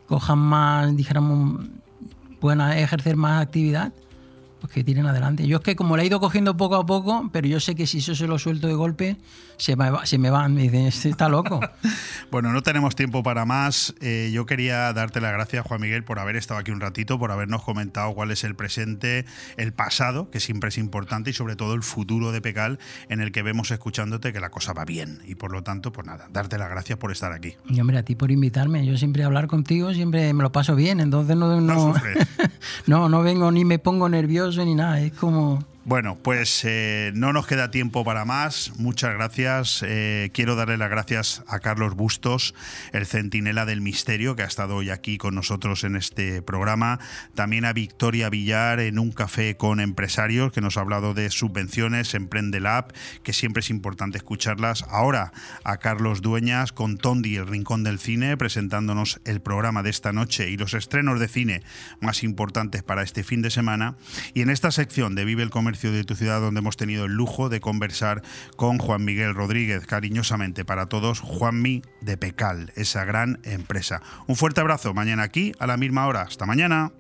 cojan más, dijéramos, puedan ejercer más actividad, pues que tiren adelante. Yo es que como le he ido cogiendo poco a poco, pero yo sé que si eso se lo suelto de golpe, se me, va- se me van. Me dicen, este está loco. (laughs) Bueno, no tenemos tiempo para más. Eh, yo quería darte las gracias, Juan Miguel, por haber estado aquí un ratito, por habernos comentado cuál es el presente, el pasado, que siempre es importante, y sobre todo el futuro de Pecal, en el que vemos escuchándote que la cosa va bien. Y por lo tanto, pues nada, darte las gracias por estar aquí. Y hombre, a ti por invitarme. Yo siempre hablar contigo, siempre me lo paso bien. Entonces no, no, no, (laughs) no vengo ni me pongo nervioso ni nada. Es como... Bueno, pues eh, no nos queda tiempo para más. Muchas gracias. Eh, quiero darle las gracias a Carlos Bustos, el centinela del misterio, que ha estado hoy aquí con nosotros en este programa. También a Victoria Villar en un café con empresarios, que nos ha hablado de subvenciones, Emprende Lab, que siempre es importante escucharlas. Ahora a Carlos Dueñas con Tondi, el Rincón del Cine, presentándonos el programa de esta noche y los estrenos de cine más importantes para este fin de semana. Y en esta sección de Vive el De tu ciudad, donde hemos tenido el lujo de conversar con Juan Miguel Rodríguez, cariñosamente para todos, Juanmi de Pecal, esa gran empresa. Un fuerte abrazo mañana aquí a la misma hora. Hasta mañana.